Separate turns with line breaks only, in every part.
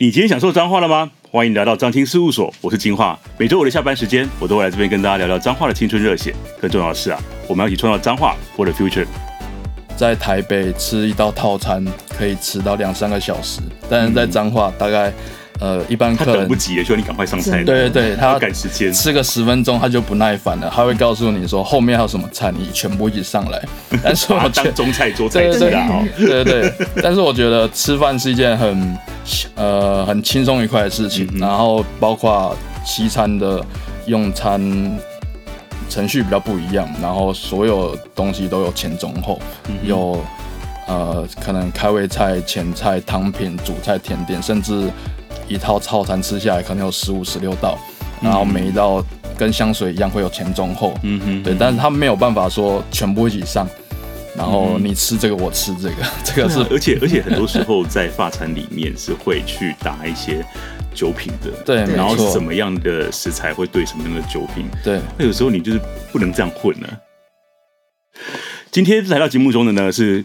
你今天享受脏话了吗？欢迎来到彰青事务所，我是金话。每周五的下班时间，我都会来这边跟大家聊聊脏话的青春热血。更重要的是啊，我们要一起创造脏话，for the future。
在台北吃一道套餐可以吃到两三个小时，但是在脏话大概。呃，一般客人
他等不及，需要你赶快上菜。
对对对，他要
赶时间，
吃个十分钟他就不耐烦了，他会告诉你说后面还有什么菜，你全部一起上来。但是我觉得
中菜桌菜是啊，
对对对。但是我觉得吃饭是一件很呃很轻松愉快的事情，嗯、然后包括西餐的用餐程序比较不一样，然后所有东西都有前中后，嗯、有呃可能开胃菜、前菜、汤品、主菜、甜点，甚至。一套套餐吃下来可能有十五、十六道，然后每一道跟香水一样会有前中后，嗯哼，对，但是他没有办法说全部一起上，然后你吃这个我吃这个，这个是，
而且而且很多时候在发餐里面是会去搭一些酒品的，
对，
然后什么样的食材会对什么样的酒品，
对，
那有时候你就是不能这样混呢。今天来到节目中的呢是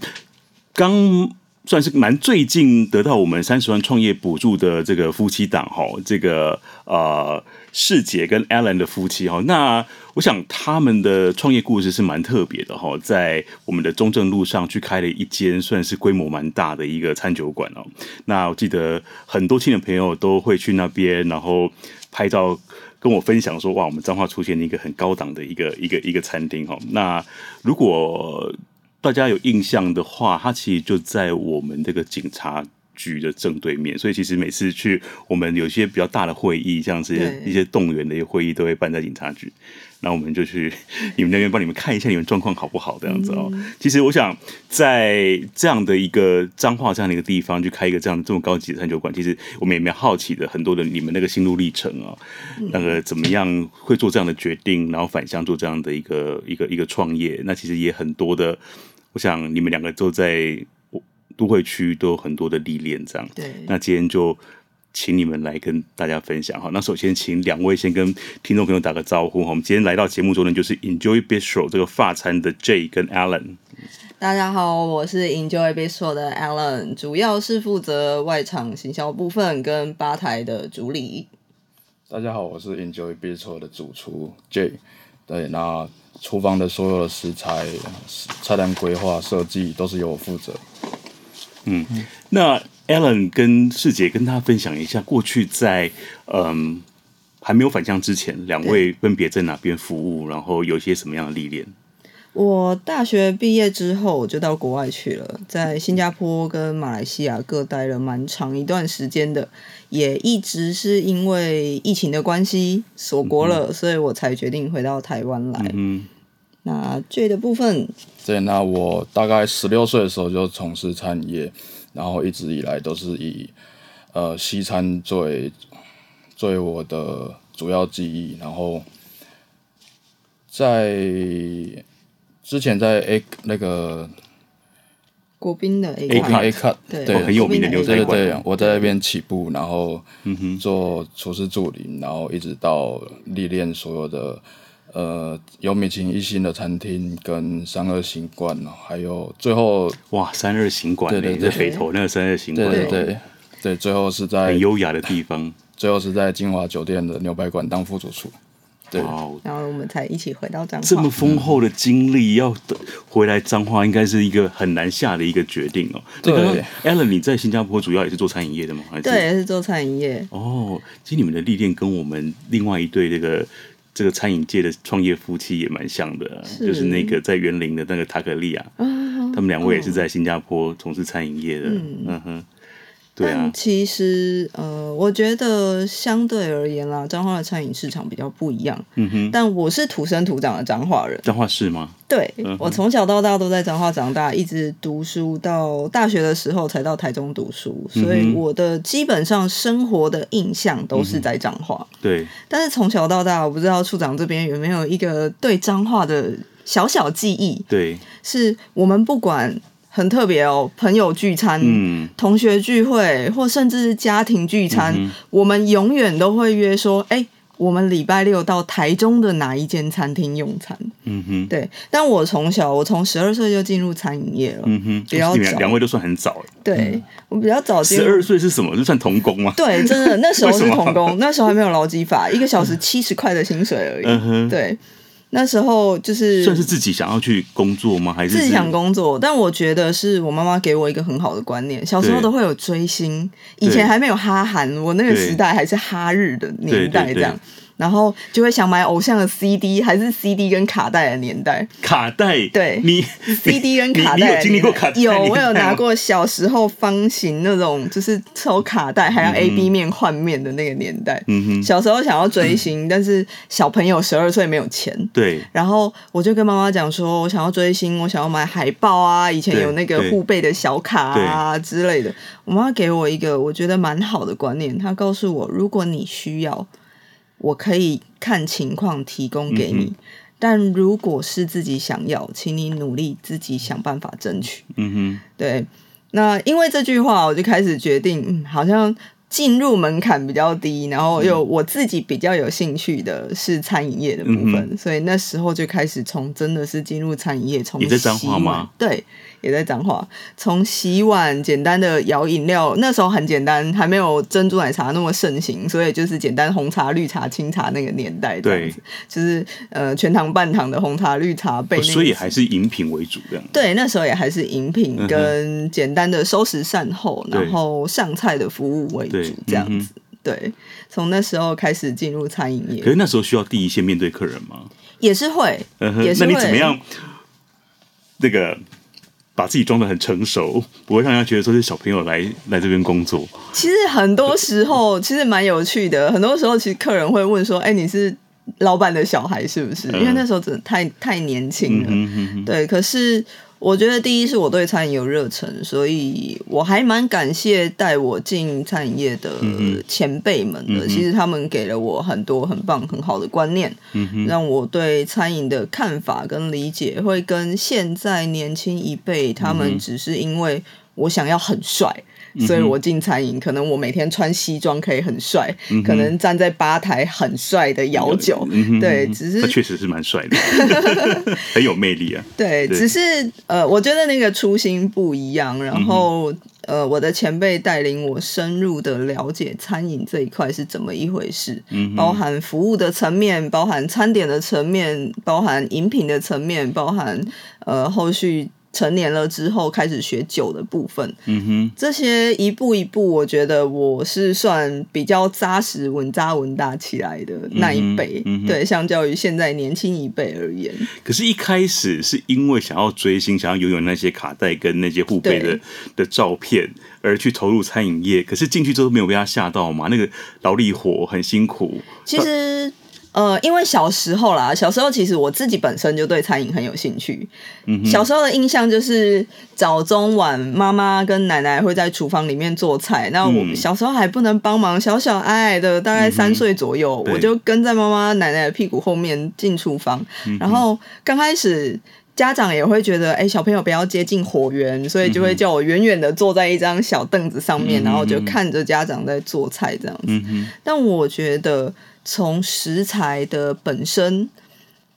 刚。算是蛮最近得到我们三十万创业补助的这个夫妻档哈，这个呃世杰跟 Alan 的夫妻哈，那我想他们的创业故事是蛮特别的哈，在我们的中正路上去开了一间算是规模蛮大的一个餐酒馆哦。那我记得很多亲的朋友都会去那边，然后拍照跟我分享说，哇，我们彰化出现了一个很高档的一个一个一个餐厅哈。那如果大家有印象的话，它其实就在我们这个警察局的正对面，所以其实每次去我们有些比较大的会议，像这些一些动员的一些会议，都会办在警察局。那我们就去你们那边帮你们看一下你们状况好不好这样子哦。其实我想在这样的一个彰化这样的一个地方去开一个这样这么高级的餐酒馆，其实我们也蛮好奇的，很多的你们那个心路历程啊，那个怎么样会做这样的决定，然后返乡做这样的一个一个一个创业，那其实也很多的。我想你们两个都在都会区都有很多的历练，这样。
对。
那今天就请你们来跟大家分享哈。那首先请两位先跟听众朋友打个招呼哈。我们今天来到节目中呢，就是 Enjoy Bistro 这个发餐的 Jay 跟 Alan。
大家好，我是 Enjoy Bistro 的 Alan，主要是负责外场行销部分跟吧台的主理。
大家好，我是 Enjoy Bistro 的主厨 Jay。对，那。厨房的所有的食材、菜单规划、设计都是由我负责。
嗯，那 Alan 跟世杰跟他分享一下，过去在嗯还没有返乡之前，两位分别在哪边服务，然后有些什么样的历练？
我大学毕业之后就到国外去了，在新加坡跟马来西亚各待了蛮长一段时间的，也一直是因为疫情的关系锁国了，嗯，所以我才决定回到台湾来。嗯，那 Jay 的部分，
对，那我大概十六岁的时候就从事餐饮业，然后一直以来都是以呃西餐作为作为我的主要记忆，然后在。之前在 A 那个
国宾的 A
A cut
对，
对
很有名的牛仔馆，
对，我在那边起步，然后做厨师助理，然后一直到历练所有的呃有米其林一星的餐厅跟三二行馆，还有最后
哇三二行馆，对对对，北投那个三二行馆，
对对对对，最后是在
很优雅的地方，
最后是在金华酒店的牛排馆当副主厨。对，
然后我们才一起回到彰化。
这么丰厚的经历，要回来彰化，应该是一个很难下的一个决定哦。对，Allen，你在新加坡主要也是做餐饮业的吗？
对，也是做餐饮业。
哦，其实你们的历练跟我们另外一对这个这个餐饮界的创业夫妻也蛮像的，是就是那个在园林的那个塔可利亚，他们两位也是在新加坡从事餐饮业的。嗯，嗯哼。对啊，
但其实，呃，我觉得相对而言啦，彰化的餐饮市场比较不一样。嗯哼。但我是土生土长的彰化人。
彰化市吗？
对，嗯、我从小到大都在彰化长大，一直读书到大学的时候才到台中读书，所以我的基本上生活的印象都是在彰化。
嗯、对。
但是从小到大，我不知道处长这边有没有一个对彰化的小小记忆？对，是我们不管。很特别哦，朋友聚餐、嗯、同学聚会，或甚至是家庭聚餐，嗯、我们永远都会约说：“哎、欸，我们礼拜六到台中的哪一间餐厅用餐。
嗯哼，
对。但我从小，我从十二岁就进入餐饮业了。
嗯哼，
比较早。
两位都算很早。
对、嗯、我比较早。
十二岁是什么？就算童工吗？
对，真的，那时候是童工，那时候还没有劳基法，一个小时七十块的薪水而已。嗯哼，对。那时候就是
算是自己想要去工作吗？还是
自己想工作？但我觉得是我妈妈给我一个很好的观念。小时候都会有追星，以前还没有哈韩，我那个时代还是哈日的年代，这样。然后就会想买偶像的 CD，还是 CD 跟卡带的年代。
卡带，
对，
你
CD 跟卡带，
你有经历过卡带？
有，我有拿过小时候方形那种，就是抽卡带还要 A B 面换面的那个年代。嗯哼。小时候想要追星，但是小朋友十二岁没有钱。
对。
然后我就跟妈妈讲说，我想要追星，我想要买海报啊，以前有那个护背的小卡啊之类的。我妈妈给我一个我觉得蛮好的观念，她告诉我，如果你需要。我可以看情况提供给你，嗯、但如果是自己想要，请你努力自己想办法争取。嗯哼，对。那因为这句话，我就开始决定，嗯，好像进入门槛比较低，然后又我自己比较有兴趣的是餐饮业的部分，嗯、所以那时候就开始从真的是进入餐饮业，从
你在彰化吗？
对。也在彰化，从洗碗简单的摇饮料，那时候很简单，还没有珍珠奶茶那么盛行，所以就是简单红茶、绿茶、清茶那个年代这样子，对，就是呃全糖半糖的红茶、绿茶备、那个，
所以还是饮品为主这样。
对，那时候也还是饮品跟简单的收拾善后，嗯、然后上菜的服务为主这样子。对，从那时候开始进入餐饮业。
可是那时候需要第一线面对客人吗？
也是会，
嗯、
也是会。
那你怎么样？那个。把自己装的很成熟，不会让人家觉得说是小朋友来来这边工作。
其实很多时候其实蛮有趣的，很多时候其实客人会问说：“哎、欸，你是老板的小孩是不是？”因为那时候真的太太年轻了。嗯、哼哼对，可是。我觉得第一是我对餐饮有热忱，所以我还蛮感谢带我进餐饮业的前辈们的。嗯、其实他们给了我很多很棒很好的观念，嗯、让我对餐饮的看法跟理解会跟现在年轻一辈他们只是因为我想要很帅。所以我进餐饮，可能我每天穿西装可以很帅，嗯、可能站在吧台很帅的摇酒，嗯、对，只是
他确实是蛮帅的，很有魅力啊。
对，对只是呃，我觉得那个初心不一样。然后、嗯、呃，我的前辈带领我深入的了解餐饮这一块是怎么一回事，嗯、包含服务的层面，包含餐点的层面，包含饮品的层面，包含呃后续。成年了之后开始学酒的部分，嗯哼，这些一步一步，我觉得我是算比较扎实、稳扎稳打起来的那一辈，嗯嗯、对，相较于现在年轻一辈而言。
可是，一开始是因为想要追星，想要拥有那些卡带跟那些护贝的的照片，而去投入餐饮业。可是进去之后没有被他吓到嘛？那个劳力活很辛苦。
其实。呃，因为小时候啦，小时候其实我自己本身就对餐饮很有兴趣。嗯，小时候的印象就是早中晚妈妈跟奶奶会在厨房里面做菜。那我小时候还不能帮忙，小小矮矮的，大概三岁左右，嗯、我就跟在妈妈奶奶的屁股后面进厨房。嗯、然后刚开始家长也会觉得，哎、欸，小朋友不要接近火源，所以就会叫我远远的坐在一张小凳子上面，嗯、然后就看着家长在做菜这样子。嗯、但我觉得。从食材的本身。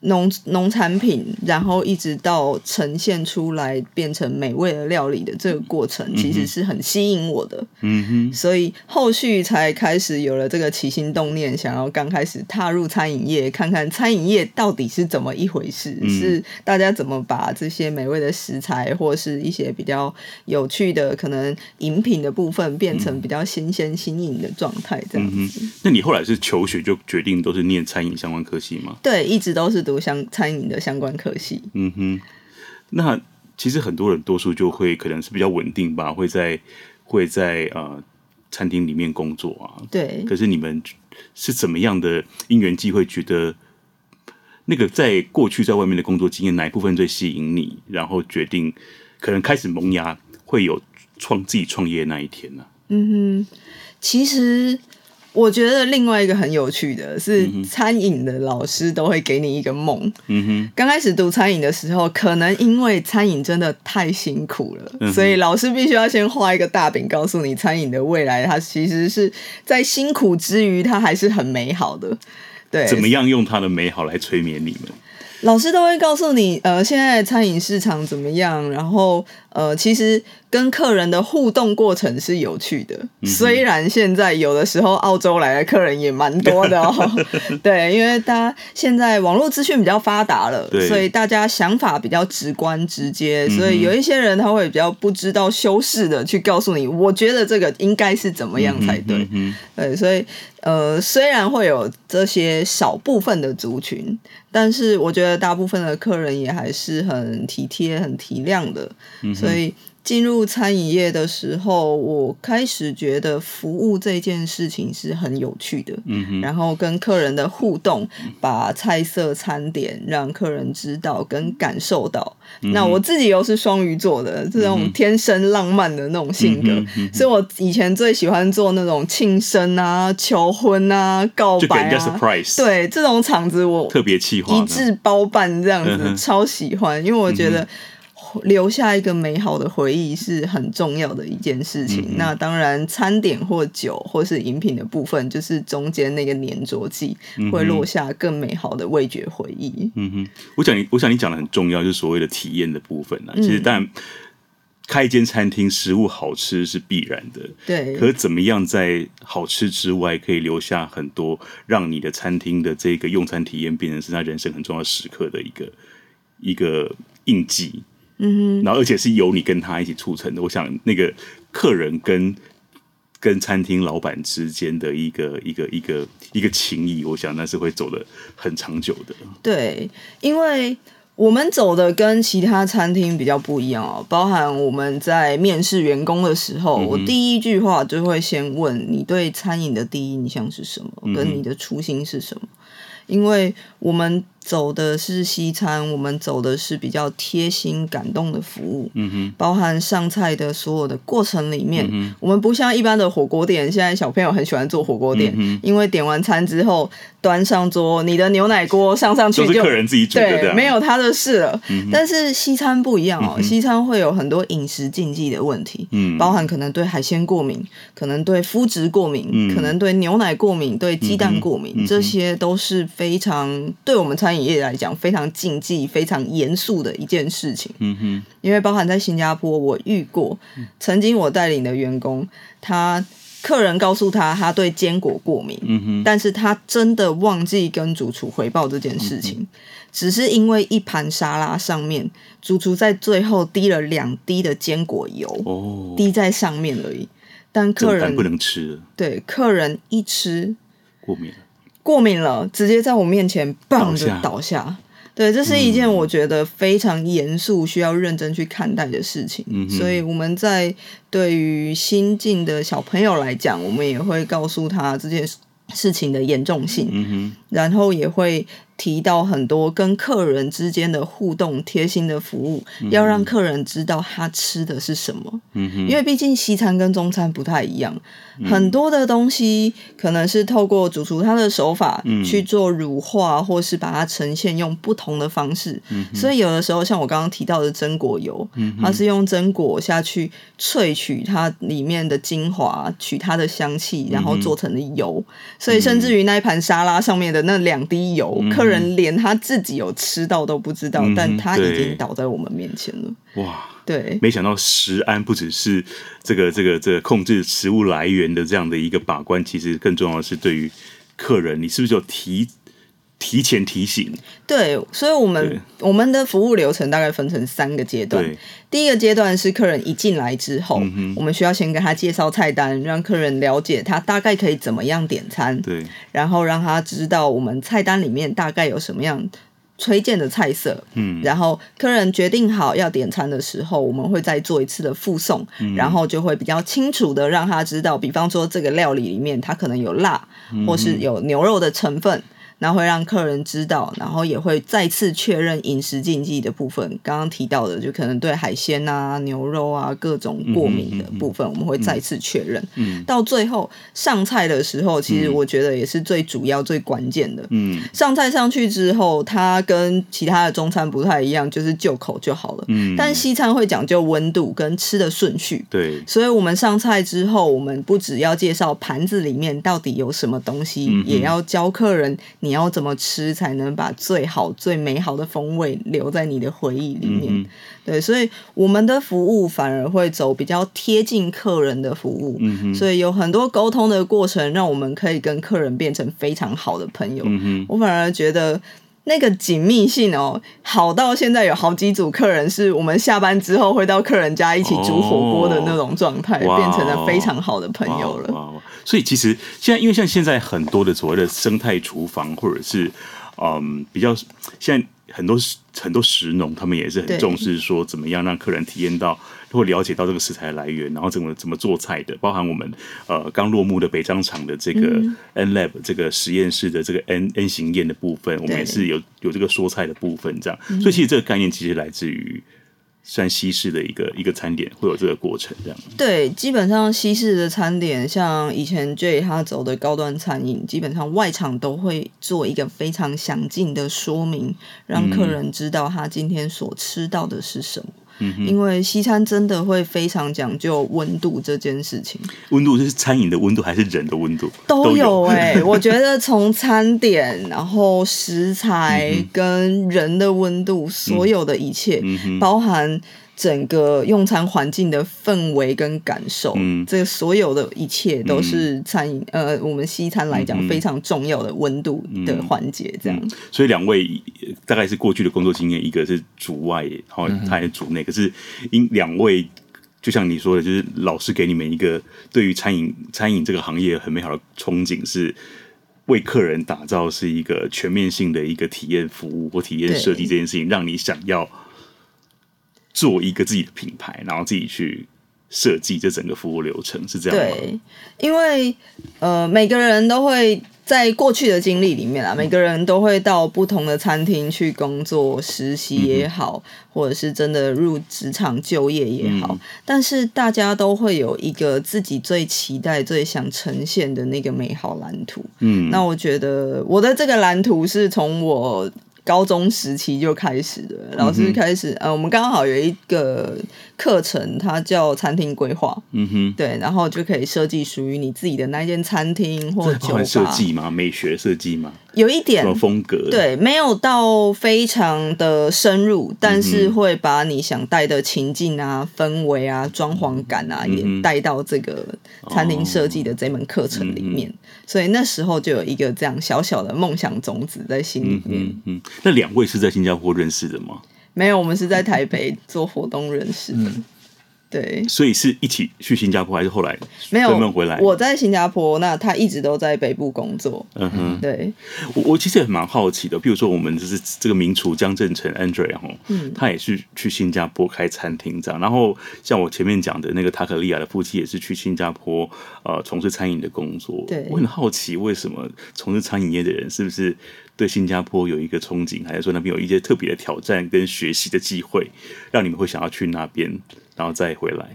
农农产品，然后一直到呈现出来变成美味的料理的这个过程，其实是很吸引我的。嗯哼，所以后续才开始有了这个起心动念，想要刚开始踏入餐饮业，看看餐饮业到底是怎么一回事，嗯、是大家怎么把这些美味的食材，或是一些比较有趣的可能饮品的部分，变成比较新鲜新颖的状态，这样子、嗯。
那你后来是求学就决定都是念餐饮相关科系吗？
对，一直都是读。相餐饮的相关科系，
嗯哼，那其实很多人多数就会可能是比较稳定吧，会在会在呃餐厅里面工作啊。
对，
可是你们是怎么样的因缘机会，觉得那个在过去在外面的工作经验哪一部分最吸引你，然后决定可能开始萌芽，会有创自己创业那一天呢？啊？
嗯哼，其实。我觉得另外一个很有趣的是，餐饮的老师都会给你一个梦。嗯哼，刚开始读餐饮的时候，可能因为餐饮真的太辛苦了，嗯、所以老师必须要先画一个大饼，告诉你餐饮的未来，它其实是在辛苦之余，它还是很美好的。对，
怎么样用它的美好来催眠你们？
老师都会告诉你，呃，现在的餐饮市场怎么样，然后。呃，其实跟客人的互动过程是有趣的。嗯、虽然现在有的时候澳洲来的客人也蛮多的哦，对，因为大家现在网络资讯比较发达了，所以大家想法比较直观直接，所以有一些人他会比较不知道修饰的去告诉你，我觉得这个应该是怎么样才对。对，所以呃，虽然会有这些少部分的族群，但是我觉得大部分的客人也还是很体贴、很体谅的。嗯所以进入餐饮业的时候，我开始觉得服务这件事情是很有趣的。嗯哼。然后跟客人的互动，把菜色、餐点让客人知道跟感受到。嗯、那我自己又是双鱼座的，这种天生浪漫的那种性格，所以我以前最喜欢做那种庆生啊、求婚啊、告白啊。对，这种场子我特别企划，一致包办这样子，嗯、超喜欢，因为我觉得。嗯留下一个美好的回忆是很重要的一件事情。嗯、那当然，餐点或酒或是饮品的部分，就是中间那个粘着剂，会落下更美好的味觉回忆。嗯哼，
我想你，我想你讲的很重要，就是所谓的体验的部分呢。其实，当然开一间餐厅，食物好吃是必然的。
对。
可怎么样在好吃之外，可以留下很多，让你的餐厅的这个用餐体验变成是他人生很重要时刻的一个一个印记。嗯哼，然后而且是由你跟他一起促成的。我想那个客人跟跟餐厅老板之间的一个一个一个一个情谊，我想那是会走的很长久的。
对，因为我们走的跟其他餐厅比较不一样哦，包含我们在面试员工的时候，嗯、我第一句话就会先问你对餐饮的第一印象是什么，跟你的初心是什么，嗯、因为我们。走的是西餐，我们走的是比较贴心、感动的服务，嗯哼，包含上菜的所有的过程里面，嗯，我们不像一般的火锅店，现在小朋友很喜欢做火锅店，嗯哼，因为点完餐之后端上桌，你的牛奶锅上上去就，
都是客人自己煮的，
对，没有他的事了。嗯哼，但是西餐不一样哦，嗯，西餐会有很多饮食禁忌的问题，嗯，包含可能对海鲜过敏，可能对麸质过敏，嗯，可能对牛奶过敏，对鸡蛋过敏，嗯，这些都是非常对我们餐饮。业来讲非常禁忌、非常严肃的一件事情。嗯哼，因为包含在新加坡，我遇过曾经我带领的员工，他客人告诉他他对坚果过敏，嗯哼，但是他真的忘记跟主厨回报这件事情，嗯，只是因为一盘沙拉上面主厨在最后滴了两滴的坚果油，哦，滴在上面而已，但客人
不能吃，
对，客人一吃
过敏。
过敏了，直接在我面前棒就倒下。对，这是一件我觉得非常严肃、需要认真去看待的事情。嗯、所以我们在对于新进的小朋友来讲，我们也会告诉他这件事情的严重性，嗯、然后也会。提到很多跟客人之间的互动、贴心的服务，要让客人知道他吃的是什么。因为毕竟西餐跟中餐不太一样，嗯、很多的东西可能是透过主厨他的手法去做乳化，嗯、或是把它呈现用不同的方式。嗯、所以有的时候像我刚刚提到的榛果油，嗯、它是用榛果下去萃取它里面的精华，取它的香气，然后做成的油。嗯、所以甚至于那一盘沙拉上面的那两滴油，人连他自己有吃到都不知道，嗯、但他已经倒在我们面前了。哇，对，
没想到食安不只是这个这个这个控制食物来源的这样的一个把关，其实更重要的是对于客人，你是不是有提提前提醒？
对，所以我们我们的服务流程大概分成三个阶段。第一个阶段是客人一进来之后，嗯、我们需要先跟他介绍菜单，让客人了解他大概可以怎么样点餐。对，然后让他知道我们菜单里面大概有什么样推荐的菜色。嗯，然后客人决定好要点餐的时候，我们会再做一次的附送，嗯、然后就会比较清楚的让他知道，比方说这个料理里面它可能有辣，或是有牛肉的成分。然后会让客人知道，然后也会再次确认饮食禁忌的部分。刚刚提到的，就可能对海鲜啊、牛肉啊各种过敏的部分，我们会再次确认。嗯，到最后上菜的时候，其实我觉得也是最主要、最关键的。嗯，上菜上去之后，它跟其他的中餐不太一样，就是就口就好了。嗯，但西餐会讲究温度跟吃的顺序。
对，
所以我们上菜之后，我们不只要介绍盘子里面到底有什么东西，嗯、也要教客人你要怎么吃才能把最好、最美好的风味留在你的回忆里面。嗯、对，所以我们的服务反而会走比较贴近客人的服务。嗯、所以有很多沟通的过程，让我们可以跟客人变成非常好的朋友。嗯、我反而觉得。那个紧密性哦，好到现在有好几组客人是我们下班之后会到客人家一起煮火锅的那种状态，哦、变成了非常好的朋友了。
所以其实现在，因为像现在很多的所谓的生态厨房，或者是嗯比较现在很多很多食农，他们也是很重视说怎么样让客人体验到。或了解到这个食材来源，然后怎么怎么做菜的，包含我们呃刚落幕的北张厂的这个 N Lab 这个实验室的这个 N N 型宴的部分，我们也是有有这个说菜的部分，这样。所以其实这个概念其实来自于算西式的一个一个餐点，会有这个过程这样。
对，基本上西式的餐点，像以前 J 他走的高端餐饮，基本上外场都会做一个非常详尽的说明，让客人知道他今天所吃到的是什么。因为西餐真的会非常讲究温度这件事情。
温度是餐饮的温度还是人的温度？
都有哎、欸，我觉得从餐点，然后食材跟人的温度，所有的一切，包含。整个用餐环境的氛围跟感受，嗯，这个所有的一切都是餐饮，嗯、呃，我们西餐来讲非常重要的温度的环节，这样、嗯嗯。所
以两位大概是过去的工作经验，一个是主外，然后他也主内。嗯、可是因两位，就像你说的，就是老师给你们一个对于餐饮餐饮这个行业很美好的憧憬，是为客人打造是一个全面性的一个体验服务或体验设计这件事情，让你想要。做一个自己的品牌，然后自己去设计这整个服务流程，是这样吗？
对，因为呃，每个人都会在过去的经历里面啊，每个人都会到不同的餐厅去工作、实习也好，嗯、或者是真的入职场就业也好，嗯、但是大家都会有一个自己最期待、最想呈现的那个美好蓝图。嗯，那我觉得我的这个蓝图是从我。高中时期就开始了，老师开始，嗯、呃，我们刚好有一个课程，它叫餐厅规划，嗯哼，对，然后就可以设计属于你自己的那间餐厅或酒吧。设
计吗？美学设计吗？
有一点
什么风格？
对，没有到非常的深入，但是会把你想带的情境啊、氛围啊、装潢感啊，也带到这个餐厅设计的这门课程里面。哦、所以那时候就有一个这样小小的梦想种子在心里面。嗯，
嗯，那两位是在新加坡认识的吗？
没有，我们是在台北做活动认识的。嗯对，
所以是一起去新加坡，还是后来
没有
回来？
我在新加坡，那他一直都在北部工作。嗯哼，对，
我我其实也蛮好奇的。比如说，我们就是这个名厨江振成 Andre 哈，嗯，他也是去新加坡开餐厅这样。然后像我前面讲的那个塔可利亚的夫妻，也是去新加坡呃从事餐饮的工作。
对，
我很好奇，为什么从事餐饮业的人是不是对新加坡有一个憧憬，还是说那边有一些特别的挑战跟学习的机会，让你们会想要去那边？然后再回来，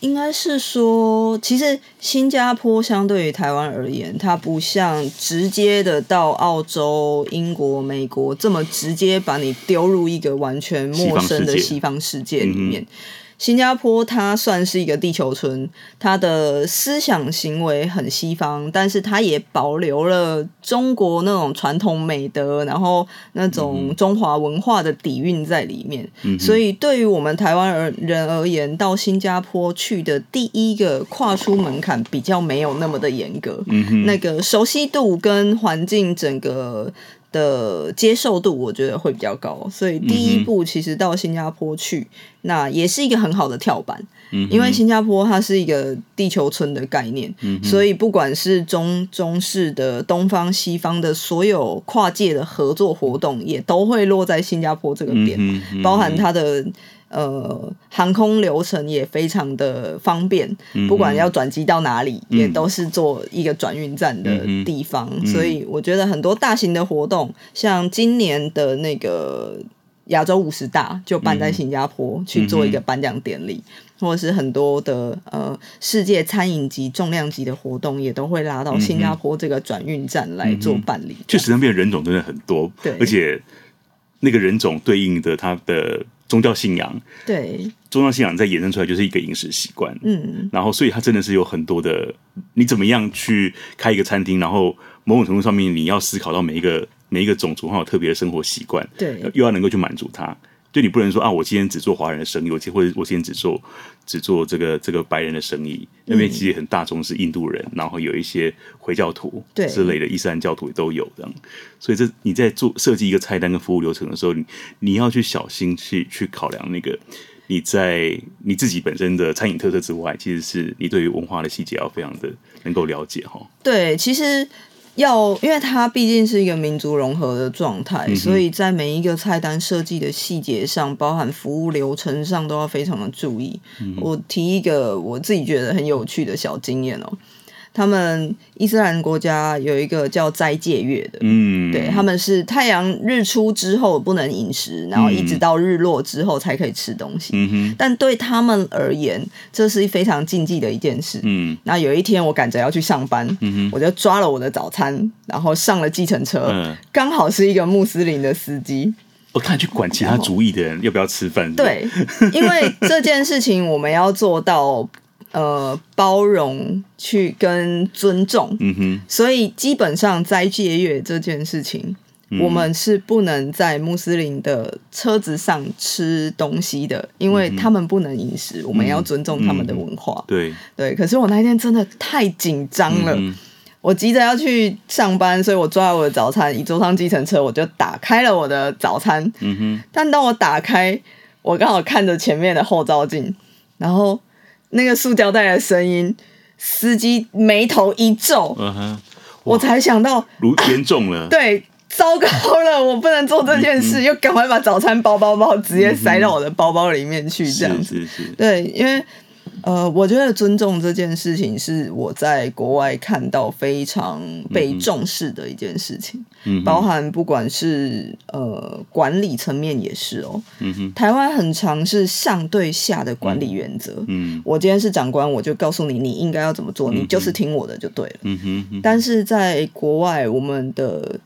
应该是说，其实新加坡相对于台湾而言，它不像直接的到澳洲、英国、美国这么直接把你丢入一个完全陌生的西方世界里面。新加坡它算是一个地球村，它的思想行为很西方，但是它也保留了中国那种传统美德，然后那种中华文化的底蕴在里面。嗯、所以对于我们台湾人而言，到新加坡去的第一个跨出门槛比较没有那么的严格，嗯、那个熟悉度跟环境整个。的接受度，我觉得会比较高，所以第一步其实到新加坡去，那也是一个很好的跳板，嗯、因为新加坡它是一个地球村的概念，嗯、所以不管是中中式的东方西方的所有跨界的合作活动，也都会落在新加坡这个点，嗯、包含它的。呃航空流程也非常的方便，不管要转机到哪里，也都是做一个转运站的地方。所以我觉得很多大型的活动，像今年的那个亚洲五十大就办在新加坡去做一个颁奖典礼。或者是很多的呃世界餐饮级重量级的活动，也都会拉到新加坡这个转运站来做办理。
确实，那边人种真的很多，
对，
而且那个人种对应的他的宗教信仰，
对，
宗教信仰再衍生出来就是一个饮食习惯，
嗯，
然后所以它真的是有很多的，你怎么样去开一个餐厅，然后某种程度上面你要思考到每一个每一个种族它有特别的生活习惯，
对，
又要能够去满足他。就你不能说啊，我今天只做华人的生意，我今或者我今天只做只做这个这个白人的生意。那边其实很大宗是印度人，然后有一些回教徒之类的伊斯兰教徒也都有这样。所以这你在做设计一个菜单跟服务流程的时候，你你要去小心去去考量那个你在你自己本身的餐饮特色之外，其实是你对于文化的细节要非常的能够了解哈。
对，其实。要，因为它毕竟是一个民族融合的状态，嗯、所以在每一个菜单设计的细节上，包含服务流程上，都要非常的注意。嗯、我提一个我自己觉得很有趣的小经验哦。他们伊斯兰国家有一个叫斋戒月的，嗯，对，他们是太阳日出之后不能饮食，然后一直到日落之后才可以吃东西。嗯哼，但对他们而言，这是非常禁忌的一件事。嗯，那有一天我赶着要去上班，我就抓了我的早餐，然后上了计程车，嗯，刚好是一个穆斯林的司机。
我看去管其他族裔的人要不要吃饭。
对，因为这件事情我们要做到。呃，包容去跟尊重，嗯哼，所以基本上斋戒月这件事情，嗯，我们是不能在穆斯林的车子上吃东西的，因为他们不能饮食，嗯，我们要尊重他们的文化。
对，嗯，
对，可是我那天真的太紧张了，嗯，我急着要去上班，所以我抓了我的早餐，一坐上计程车，我就打开了我的早餐。嗯哼，但当我打开，我刚好看着前面的后照镜，然后。那个塑胶袋的声音，司机眉头一皱，嗯哼，我才想到，
如严重了，
对，糟糕了，我不能做这件事，嗯、又赶快把早餐包包包直接塞到我的包包里面去，这样子，
是是是。
对，因为。呃，我觉得尊重这件事情是我在国外看到非常被重视的一件事情，嗯、包含不管是呃管理层面也是哦，嗯、台湾很常是上对下的管理原则，嗯、我今天是长官，我就告诉你你应该要怎么做，嗯、你就是听我的就对了，嗯、哼。但是在国外我们的。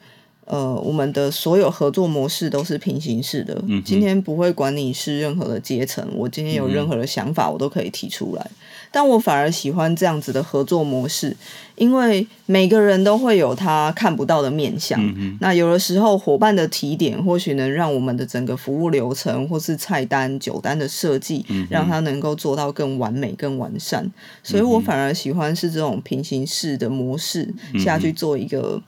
呃，我们的所有合作模式都是平行式的。嗯、今天不会管你是任何的阶层，我今天有任何的想法，我都可以提出来。嗯、但我反而喜欢这样子的合作模式，因为每个人都会有他看不到的面向。嗯、那有的时候，伙伴的提点或许能让我们的整个服务流程或是菜单、酒单的设计，嗯、让它能够做到更完美、更完善。所以我反而喜欢是这种平行式的模式下去做一个。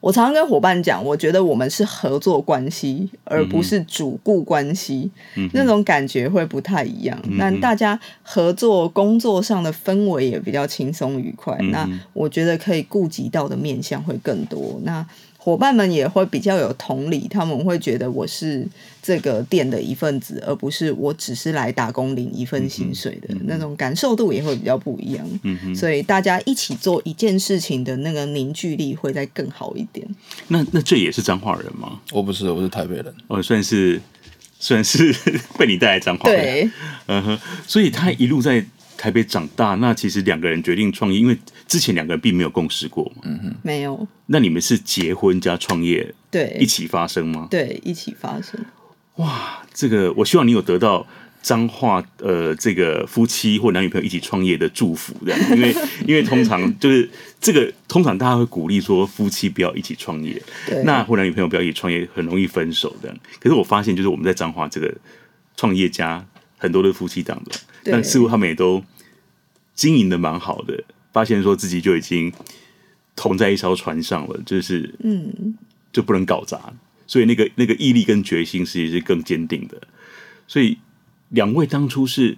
我常常跟伙伴讲，我觉得我们是合作关系，而不是主顾关系，嗯、那种感觉会不太一样。那、大家合作工作上的氛围也比较轻松愉快。嗯、那我觉得可以顾及到的面向会更多。那伙伴们也会比较有同理，他们会觉得我是这个店的一份子，而不是我只是来打工领一份薪水的、嗯、那种感受度也会比较不一样。嗯哼，所以大家一起做一件事情的那个凝聚力会再更好一点。
那那这也是彰化人吗？
我不是，我是台北人。
我，算是算是 被你带来彰化人。
对，
嗯哼，所以他一路在。台北长大，那其实两个人决定创业，因为之前两个人并没有共识过嘛。嗯哼，
没有。
那你们是结婚加创业，
对，
一起发生吗？
对，一起发生。
哇，这个我希望你有得到彰化呃这个夫妻或男女朋友一起创业的祝福，这样，因为 因为通常就是这个通常大家会鼓励说夫妻不要一起创业，
对
那或男女朋友不要一起创业，很容易分手的。可是我发现，就是我们在彰化这个创业家很多的夫妻档的。但似乎他们也都经营的蛮好的，发现说自己就已经同在一艘船上了，就是嗯，就不能搞砸，所以那个那个毅力跟决心其实是更坚定的。所以两位当初是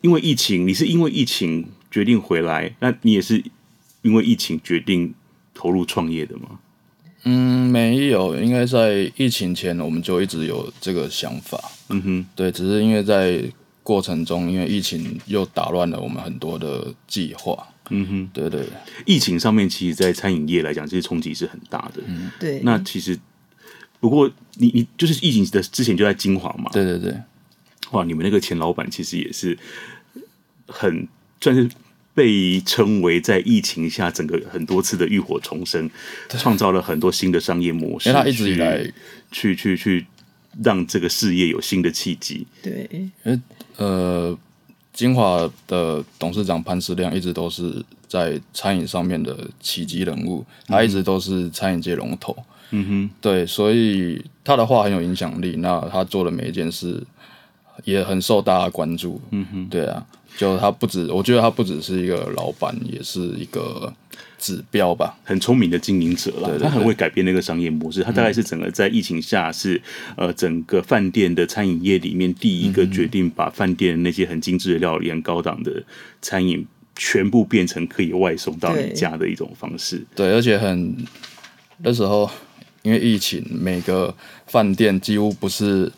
因为疫情，你是因为疫情决定回来，那你也是因为疫情决定投入创业的吗？
嗯，没有，应该在疫情前我们就一直有这个想法。
嗯哼，
对，只是因为在过程中，因为疫情又打乱了我们很多的计划。
嗯哼，
对对。
疫情上面，其实，在餐饮业来讲，其实冲击是很大的。
嗯，对。
那其实，不过你你就是疫情的之前就在金华嘛？
对对对。
哇，你们那个前老板其实也是很算是。被称为在疫情下整个很多次的浴火重生，创造了很多新的商业模式。
因为他一直以来
去去去让这个事业有新的契机。
对，
因为呃，金华的董事长潘石亮一直都是在餐饮上面的奇迹人物，他一直都是餐饮界龙头。嗯哼，对，所以他的话很有影响力。那他做的每一件事也很受大家关注。嗯哼，对啊。就他不止，我觉得他不只是一个老板，也是一个指标吧，
很聪明的经营者了。
对对对，
他很会改变那个商业模式。他大概是整个在疫情下是、嗯、呃整个饭店的餐饮业里面第一个决定把饭店那些很精致的料理、很高档的餐饮全部变成可以外送到你家的一种方式。
对，而且很那时候因为疫情，每个饭店几乎不是。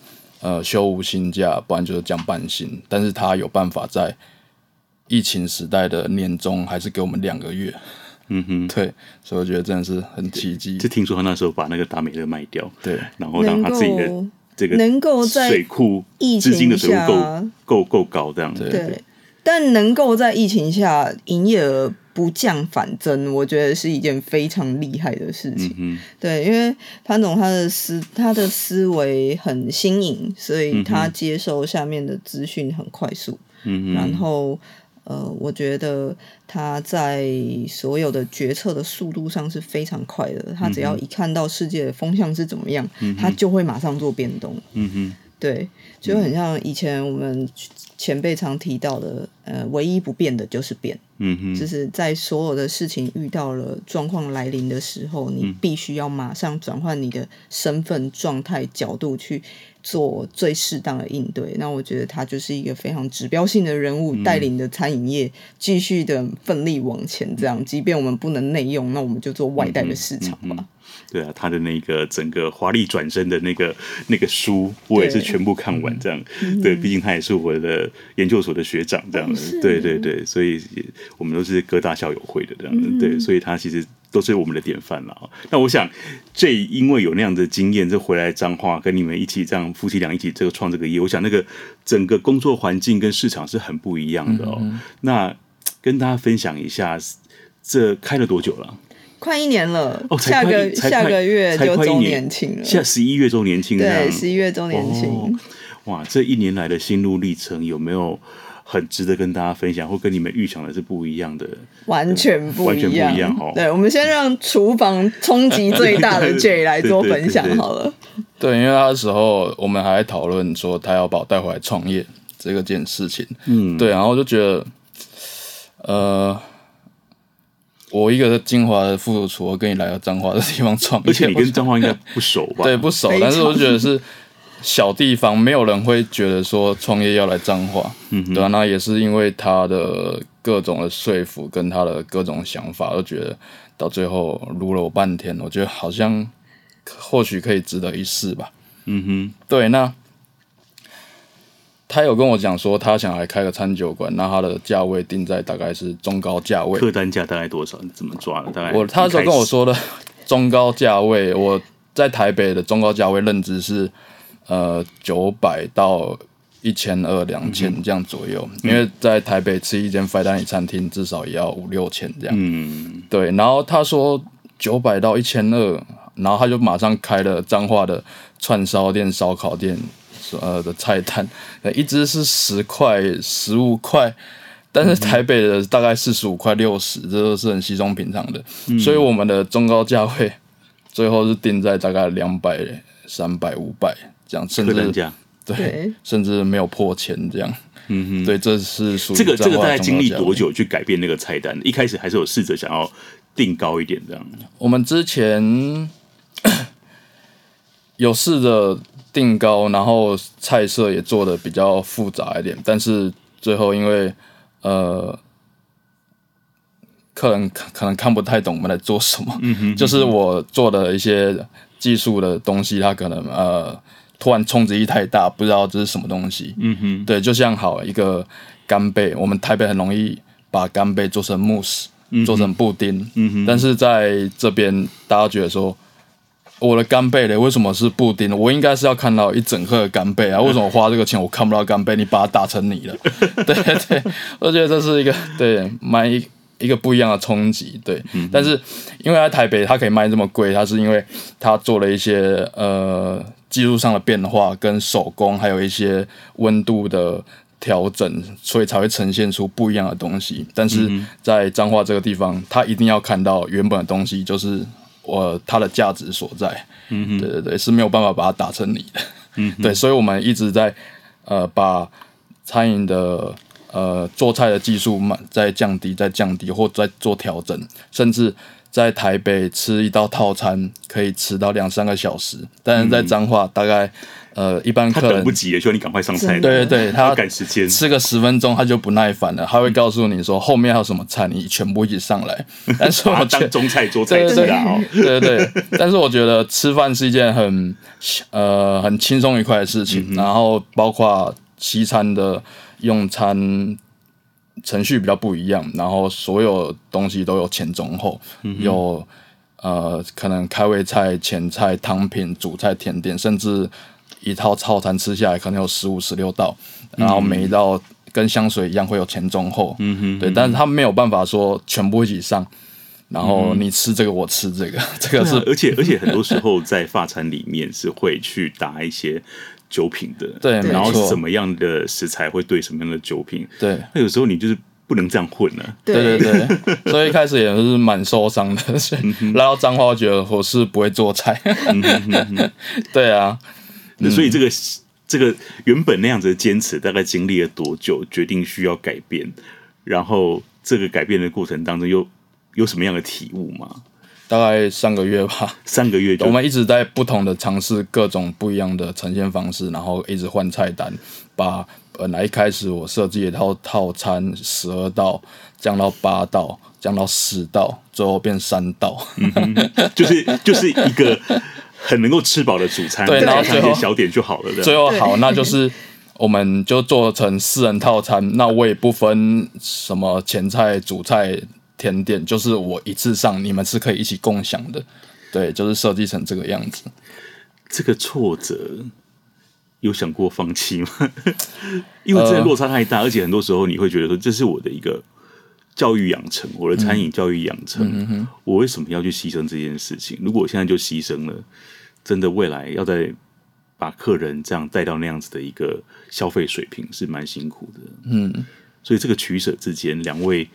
呃，休无薪假，不然就是降半薪。但是他有办法在疫情时代的年终，还是给我们两个月。嗯哼，对，所以我觉得真的是很奇迹。
就听说他那时候把那个达美乐卖掉，
对，
然后让他自己的这个
能够在
水库资金的水库够够够高这样子。
对，但能够在疫情下营业额。不降反增，我觉得是一件非常厉害的事情。嗯、对，因为潘总他的思他的思维很新颖，所以他接受下面的资讯很快速。嗯、然后呃，我觉得他在所有的决策的速度上是非常快的。他只要一看到世界的风向是怎么样，嗯、他就会马上做变动。嗯哼，对，就很像以前我们前辈常提到的，呃，唯一不变的就是变。嗯哼，就是在所有的事情遇到了状况来临的时候，你必须要马上转换你的身份状态角度去做最适当的应对。那我觉得他就是一个非常指标性的人物，带领着餐饮业继续的奋力往前。这样，即便我们不能内用，那我们就做外带的市场吧。嗯嗯
对啊，他的那个整个华丽转身的那个那个书，我也是全部看完这样。对，毕竟他也是我的研究所的学长这样子。对对对，所以我们都是各大校友会的这样子。对，所以他其实都是我们的典范了。那我想，这因为有那样的经验，这回来彰化跟你们一起这样夫妻俩一起这个创这个业，我想那个整个工作环境跟市场是很不一样的哦。那跟大家分享一下，这开了多久了？
快一年了，
哦、
下个下个月就周年庆了。
现在十一月周年庆，
对，十一月周年庆。
哦。哇，这一年来的心路历程有没有很值得跟大家分享，或跟你们预想的是不一样的？
完全不一样，完全不一样。
哦，
对，我们先让厨房冲击最大的 J 来做分享 好了。
对，因为那时候我们还在讨论说他要把我带回来创业这个件事情。嗯，对，然后我就觉得，呃。我一个是金华的副厨，我跟你来到彰化的地方创业，
而且你跟彰化应该不熟吧？
对，不熟。但是我觉得是小地方，没有人会觉得说创业要来彰化，嗯哼，对啊，那也是因为他的各种的说服跟他的各种想法，都觉得到最后撸了我半天，我觉得好像或许可以值得一试吧。嗯哼，对，那。他有跟我讲说，他想来开个餐酒馆，那他的价位定在大概是中高价位，
客单价大概多少？你怎么抓的？大概
我他那时候跟我说的中高价位，我在台北的中高价位认知是呃九百到一千二两千这样左右，嗯、因为在台北吃一间 fine dining 餐厅至少也要五六千这样。嗯，对。然后他说九百到一千二，然后他就马上开了彰化的串烧店、烧烤店。呃的菜单，一只是十块、十五块，但是台北的大概四十五块、六十，这都是很稀松平常的。嗯、所以我们的中高价位最后是定在大概两百、三百、五百这样，甚至对，甚至没有破千这样。嗯哼，对，这是属于
这个这个大概经历多久去改变那个菜单？一开始还是有试着想要定高一点这样。
我们之前有试着。定高，然后菜色也做的比较复杂一点，但是最后因为呃客人可可能看不太懂我们在做什么。
嗯哼，
就是我做的一些技术的东西，他可能呃突然冲击力太大，不知道这是什么东西。
嗯哼，
对，就像好一个干贝，我们台北很容易把干贝做成慕斯，做成布丁。
嗯哼，
但是在这边大家觉得说。我的干贝嘞，为什么是布丁？我应该是要看到一整颗的干贝啊！为什么我花这个钱我看不到干贝？你把它打成泥了，对对，我觉得这是一个对蛮一一个不一样的冲击，对。嗯、但是因为在台北它可以卖这么贵，它是因为它做了一些呃技术上的变化，跟手工还有一些温度的调整，所以才会呈现出不一样的东西。但是在彰化这个地方，它一定要看到原本的东西，就是。我它的价值所在，对对对，是没有办法把它打成你的，嗯，对，所以我们一直在呃把餐饮的呃做菜的技术嘛在降低，在降低或在做调整，甚至在台北吃一道套餐可以吃到两三个小时，但是在彰化大概。呃，一般客人
等不及，需要你赶快上菜。
对对对，他要
赶时间，
吃个十分钟他就不耐烦了，他会告诉你说后面还有什么菜，你全部一起上来。但是我觉得
当中菜做菜吃啊，
对对对。但是我觉得吃饭是一件很呃很轻松愉快的事情，嗯、然后包括西餐的用餐程序比较不一样，然后所有东西都有前中后，嗯、有呃可能开胃菜、前菜、汤品、主菜、甜点，甚至。一套套餐吃下来可能有十五、十六道，然后每一道跟香水一样会有前中后，嗯哼，对，但是他没有办法说全部一起上，然后你吃这个我吃这个，这个是，
而且而且很多时候在法餐里面是会去搭一些酒品的，
对，
然后什么样的食材会对什么样的酒品，
对，
那有时候你就是不能这样混了，
对对对，所以一开始也是蛮受伤的，来到彰化我觉得我是不会做菜，对啊。
所以这个这个原本那样子的坚持，大概经历了多久？决定需要改变，然后这个改变的过程当中，又有什么样的体悟吗？
大概三个月吧，
三个月，我
们一直在不同的尝试各种不一样的呈现方式，然后一直换菜单，把本来一开始我设计一套套餐十二道降到八道，降到四道，最后变三道，
嗯，就是就是一个。很能够吃饱的主餐，
对，然后最后
小点就好了。
最后好，那就是我们就做成四人套餐。那我也不分什么前菜、主菜、甜点，就是我一次上，你们是可以一起共享的。对，就是设计成这个样子。
这个挫折有想过放弃吗？因为这个落差太大，而且很多时候你会觉得说，这是我的一个教育养成，我的餐饮教育养成，嗯嗯、我为什么要去牺牲这件事情？如果我现在就牺牲了。真的，未来要在把客人这样带到那样子的一个消费水平，是蛮辛苦的。嗯，所以这个取舍之间，两位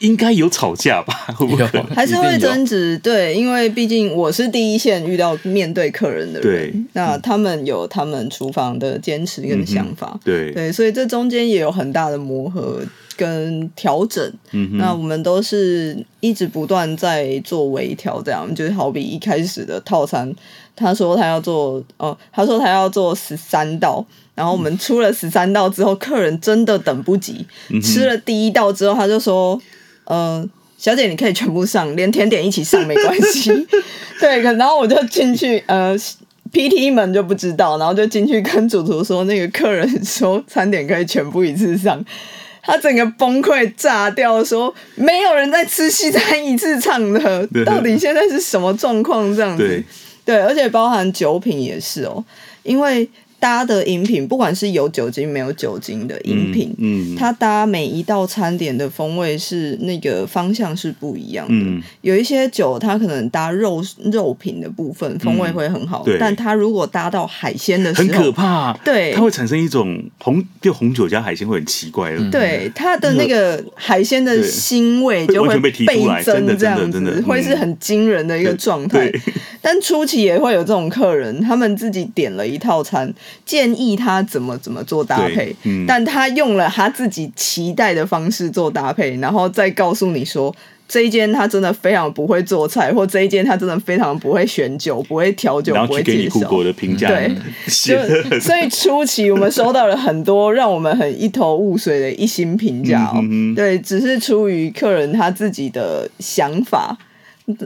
应该有吵架吧？会不会？
还是会争执？对，因为毕竟我是第一线遇到面对客人的人，对那他们有他们厨房的坚持跟想法，嗯、对对，所以这中间也有很大的磨合。跟调整，嗯、那我们都是一直不断在做微调，这样就是好比一开始的套餐，他说他要做哦，他说他要做十三道，然后我们出了十三道之后，客人真的等不及，嗯、吃了第一道之后，他就说，呃，小姐你可以全部上，连甜点一起上没关系，对，然后我就进去，呃，PT 们就不知道，然后就进去跟主厨说，那个客人说餐点可以全部一次上。他整个崩溃炸掉，说没有人在吃西餐一次唱的，到底现在是什么状况？这样子，对，对，而且包含酒品也是哦，因为。搭的饮品，不管是有酒精没有酒精的饮品，嗯，嗯，它搭每一道餐点的风味是那个方向是不一样的。嗯，有一些酒，它可能搭肉肉品的部分风味会很好，嗯、但它如果搭到海鲜的时候，
很可怕。
对，
它会产生一种红，就红酒加海鲜会很奇怪
对，它的那个海鲜的腥味就会倍增，这样子会是很惊人的一个状态。但初期也会有这种客人，他们自己点了一套餐。建议他怎么怎么做搭配，嗯、但他用了他自己期待的方式做搭配，然后再告诉你说这一间他真的非常不会做菜，或这一间他真的非常不会选酒，不会调酒，
然后去给你酷狗的评价。对，
就所以初期我们收到了很多让我们很一头雾水的一星评价哦。嗯、对，只是出于客人他自己的想法。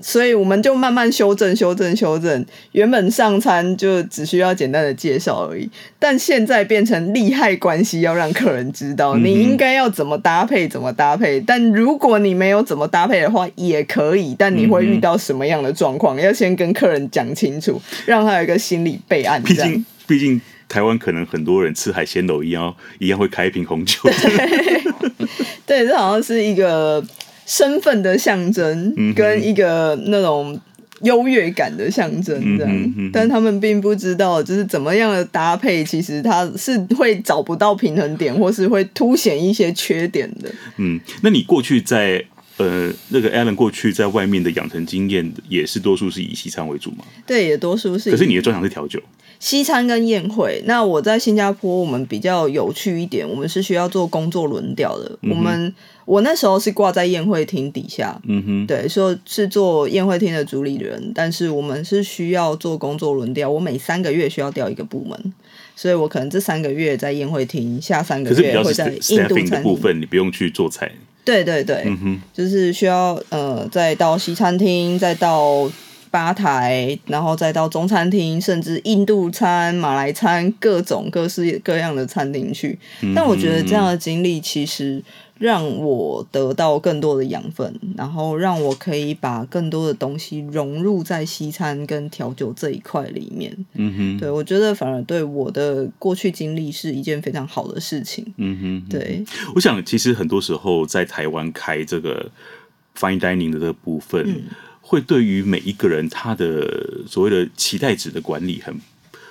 所以我们就慢慢修正、修正、修正。原本上餐就只需要简单的介绍而已，但现在变成利害关系，要让客人知道你应该要怎么搭配、怎么搭配。但如果你没有怎么搭配的话，也可以。但你会遇到什么样的状况？要先跟客人讲清楚，让他有一个心理备案。
毕竟，毕竟台湾可能很多人吃海鲜都一样，一样会开一瓶红酒。
对，对，这好像是一个。身份的象征，跟一个那种优越感的象征，这样，嗯嗯、但他们并不知道，就是怎么样的搭配，其实它是会找不到平衡点，或是会凸显一些缺点的。
嗯，那你过去在呃，那个 Alan 过去在外面的养成经验，也是多数是以西餐为主嘛？
对，也多数是。
可是你的专长是调酒。
西餐跟宴会，那我在新加坡，我们比较有趣一点，我们是需要做工作轮调的。嗯、我们我那时候是挂在宴会厅底下，嗯哼，对，说是做宴会厅的主理人，但是我们是需要做工作轮调，我每三个月需要调一个部门，所以我可能这三个月在宴会厅，下三个月会在印度餐厅
部分，你不用去做菜。
对对对，就是需要呃，再到西餐厅，再到。吧台，然后再到中餐厅，甚至印度餐、马来餐，各种各式各样的餐厅去。但我觉得这样的经历其实让我得到更多的养分，然后让我可以把更多的东西融入在西餐跟调酒这一块里面。嗯哼，对，我觉得反而对我的过去经历是一件非常好的事情。嗯哼，对，
我想其实很多时候在台湾开这个 fine dining 的这个部分。嗯会对于每一个人他的所谓的期待值的管理很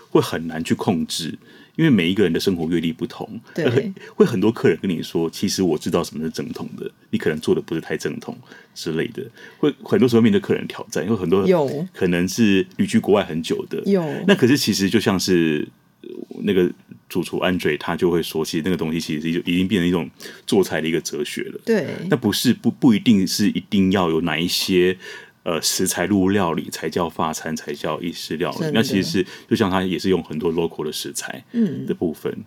会很难去控制，因为每一个人的生活阅历不同，对，会很多客人跟你说，其实我知道什么是正统的，你可能做的不是太正统之类的，会很多时候面对客人挑战，因为很多有。可能是旅居国外很久的，有。那可是其实就像是那个主厨 Andre 他就会说，其实那个东西其实就已经变成一种做菜的一个哲学了，对，那不是不不一定是一定要有哪一些。呃，食材入料理才叫法餐，才叫意式料理。那其实是就像它也是用很多 local 的食材，嗯的部分、嗯。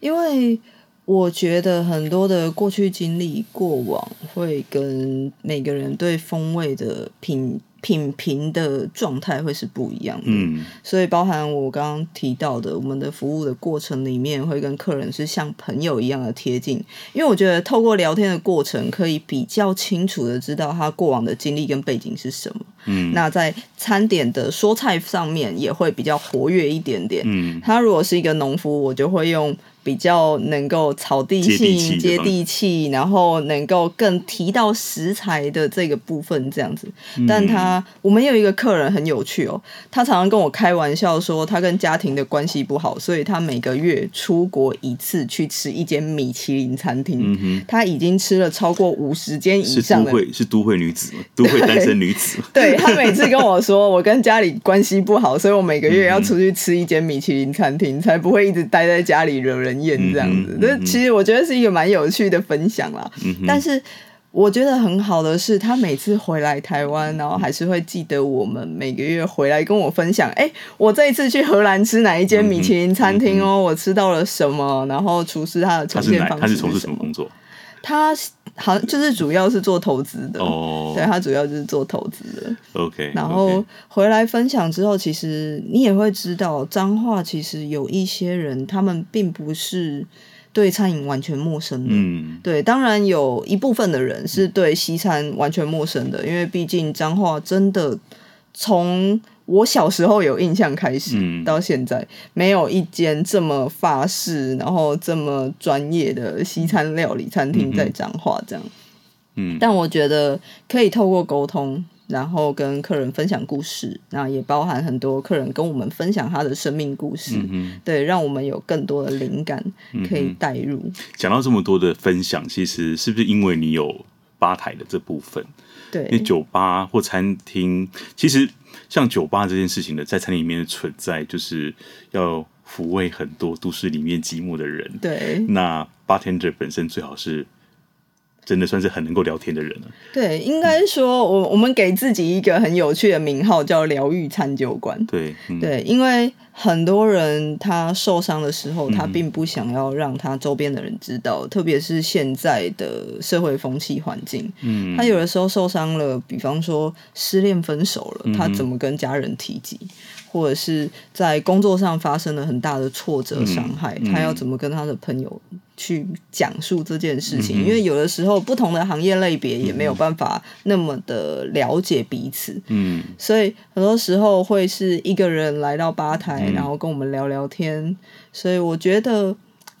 因为我觉得很多的过去经历、过往会跟每个人对风味的品。品评的状态会是不一样的，嗯，所以包含我刚刚提到的，我们的服务的过程里面会跟客人是像朋友一样的贴近，因为我觉得透过聊天的过程，可以比较清楚的知道他过往的经历跟背景是什么，嗯，那在餐点的说菜上面也会比较活跃一点点，嗯，他如果是一个农夫，我就会用。比较能够草地性、接地气，然后能够更提到食材的这个部分这样子。但他，我们有一个客人很有趣哦，他常常跟我开玩笑说，他跟家庭的关系不好，所以他每个月出国一次去吃一间米其林餐厅。嗯哼，他已经吃了超过五十间以上的。是都会是都会女子吗？都会单身女子。对，他每次跟我说，我跟家里关系不好，所以我每个月要出去吃一间米其林餐厅，才不会一直待在家里惹人。演这样子，那、嗯嗯、其实我觉得是一个蛮有趣的分享啦。嗯、但是我觉得很好的是，他每次回来台湾，然后还是会记得我们每个月回来跟我分享。哎、欸，我这一次去荷兰吃哪一间米其林餐厅哦？我吃到了什么？然后厨师他的呈现方式？他是从事什么工作？他好像就是主要是做投资的哦，对，他主要就是做投资的。
OK，
然后回来分享之后，其实你也会知道，彰化其实有一些人，他们并不是对餐饮完全陌生的。嗯，对，当然有一部分的人是对西餐完全陌生的，因为毕竟彰化真的从。我小时候有印象开始，嗯、到现在没有一间这么法式，然后这么专业的西餐料理餐厅在彰化这样。嗯，但我觉得可以透过沟通，然后跟客人分享故事，那也包含很多客人跟我们分享他的生命故事，嗯、对，让我们有更多的灵感可以带入。
讲到这么多的分享，其实是不是因为你有吧台的这部分？
对，
因为酒吧或餐厅其实。像酒吧这件事情的，在餐厅里面的存在，就是要抚慰很多都市里面寂寞的人。
对，
那 bartender 本身最好是真的算是很能够聊天的人了。
对，应该说我，我我们给自己一个很有趣的名号，叫疗愈餐酒馆。
对，嗯、
对，因为很多人他受伤的时候，他并不想要让他周边的人知道，嗯、特别是现在的社会风气环境。嗯，他有的时候受伤了，比方说失恋分手了，他怎么跟家人提及？嗯或者是在工作上发生了很大的挫折伤害，嗯嗯、他要怎么跟他的朋友去讲述这件事情？嗯、因为有的时候不同的行业类别也没有办法那么的了解彼此，嗯，所以很多时候会是一个人来到吧台，嗯、然后跟我们聊聊天。所以我觉得，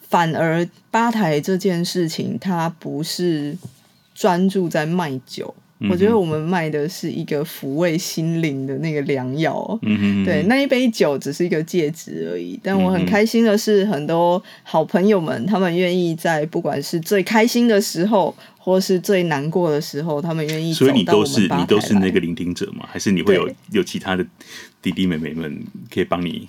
反而吧台这件事情，它不是专注在卖酒。我觉得我们卖的是一个抚慰心灵的那个良药，嗯、哼对，那一杯酒只是一个介质而已。但我很开心的是，很多好朋友们，他们愿意在不管是最开心的时候，或是最难过的时候，他们愿意走到我们吧台来。所以你都是你都是那个
聆听者吗？还是你会有有其他的弟弟妹妹们可以帮你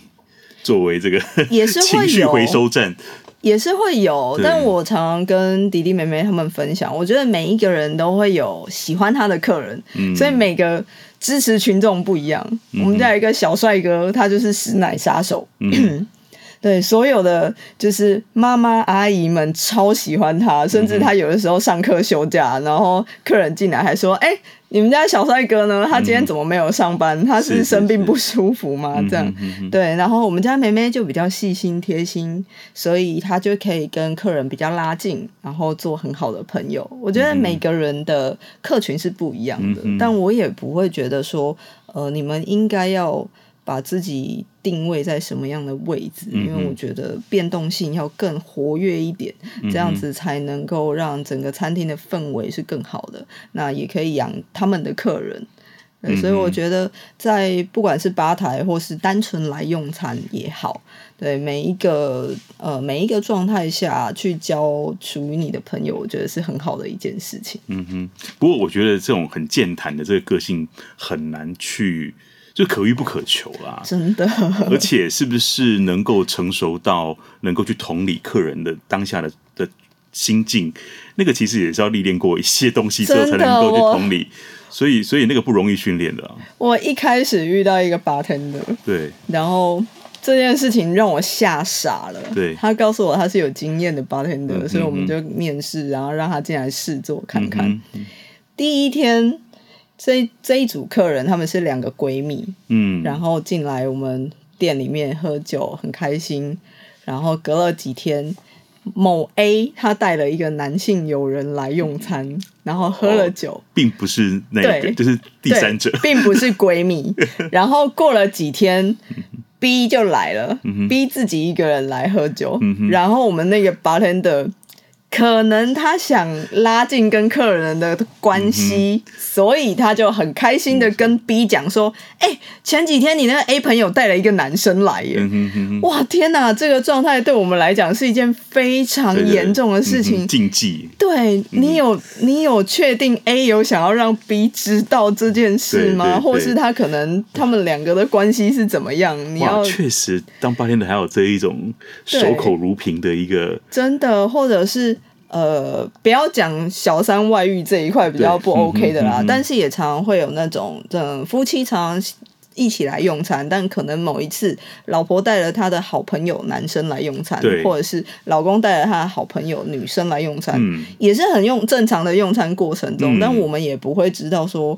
作为这个也是 情绪回收站？
也是会有，但我常常跟弟弟妹妹他们分享，我觉得每一个人都会有喜欢他的客人，嗯、所以每个支持群众不一样。嗯、我们家有一个小帅哥，他就是食奶杀手，嗯、对所有的就是妈妈阿姨们超喜欢他，甚至他有的时候上课休假，然后客人进来还说：“哎、欸。”你们家小帅哥呢？他今天怎么没有上班？嗯、他是生病不舒服吗？是是是这样、对。然后我们家梅梅就比较细心贴心，所以她就可以跟客人比较拉近，然后做很好的朋友。我觉得每个人的客群是不一样的，嗯、但我也不会觉得说，呃，你们应该要。把自己定位在什么样的位置？嗯、因为我觉得变动性要更活跃一点，嗯、这样子才能够让整个餐厅的氛围是更好的。那也可以养他们的客人。嗯、所以我觉得，在不管是吧台或是单纯来用餐也好，对每一个呃每一个状态下去交属于你的朋友，我觉得是很好的一件事情。
嗯哼，不过我觉得这种很健谈的这个个性很难去。就可遇不可求啦，
真的。
而且是不是能够成熟到能够去同理客人的当下的的心境，那个其实也是要历练过一些东西之后才能够去同理。所以，所以那个不容易训练的啊。
我一开始遇到一个 bartender，
对，
然后这件事情让我吓傻了。
对，
他告诉我他是有经验的 bartender，嗯，所以我们就面试，然后让他进来试做看看。嗯，第一天。这这一组客人，他们是两个闺蜜，嗯，然后进来我们店里面喝酒，很开心。然后隔了几天，某 A 他带了一个男性友人来用餐，然后喝了酒，哦、并不是那个，
对。就是第三者，
并不是闺蜜。然后过了几天，B 就来了、嗯、，B 自己一个人来喝酒，嗯、然后我们那个 bartender。可能他想拉近跟客人的关系，嗯、所以他就很开心的跟 B 讲说：“哎、前几天你那个 A 朋友带了一个男生来耶！嗯、哼哼哇，天哪，这个状态对我们来讲是一件非常严重的事情，
禁忌。
对，你有你有确定 A 有想要让 B 知道这件事吗？或是他可能他们两个的关系是怎么样？你要
确实当八天的还有这一种守口如瓶的一个
真的，或者是。呃，不要讲小三外遇这一块比较不 OK 的啦，嗯嗯嗯、但是也常常会有那种，嗯，夫妻常常一起来用餐，但可能某一次老婆带了她的好朋友男生来用餐，或者是老公带了他的好朋友女生来用餐，嗯、也是很用正常的用餐过程中，嗯、但我们也不会知道说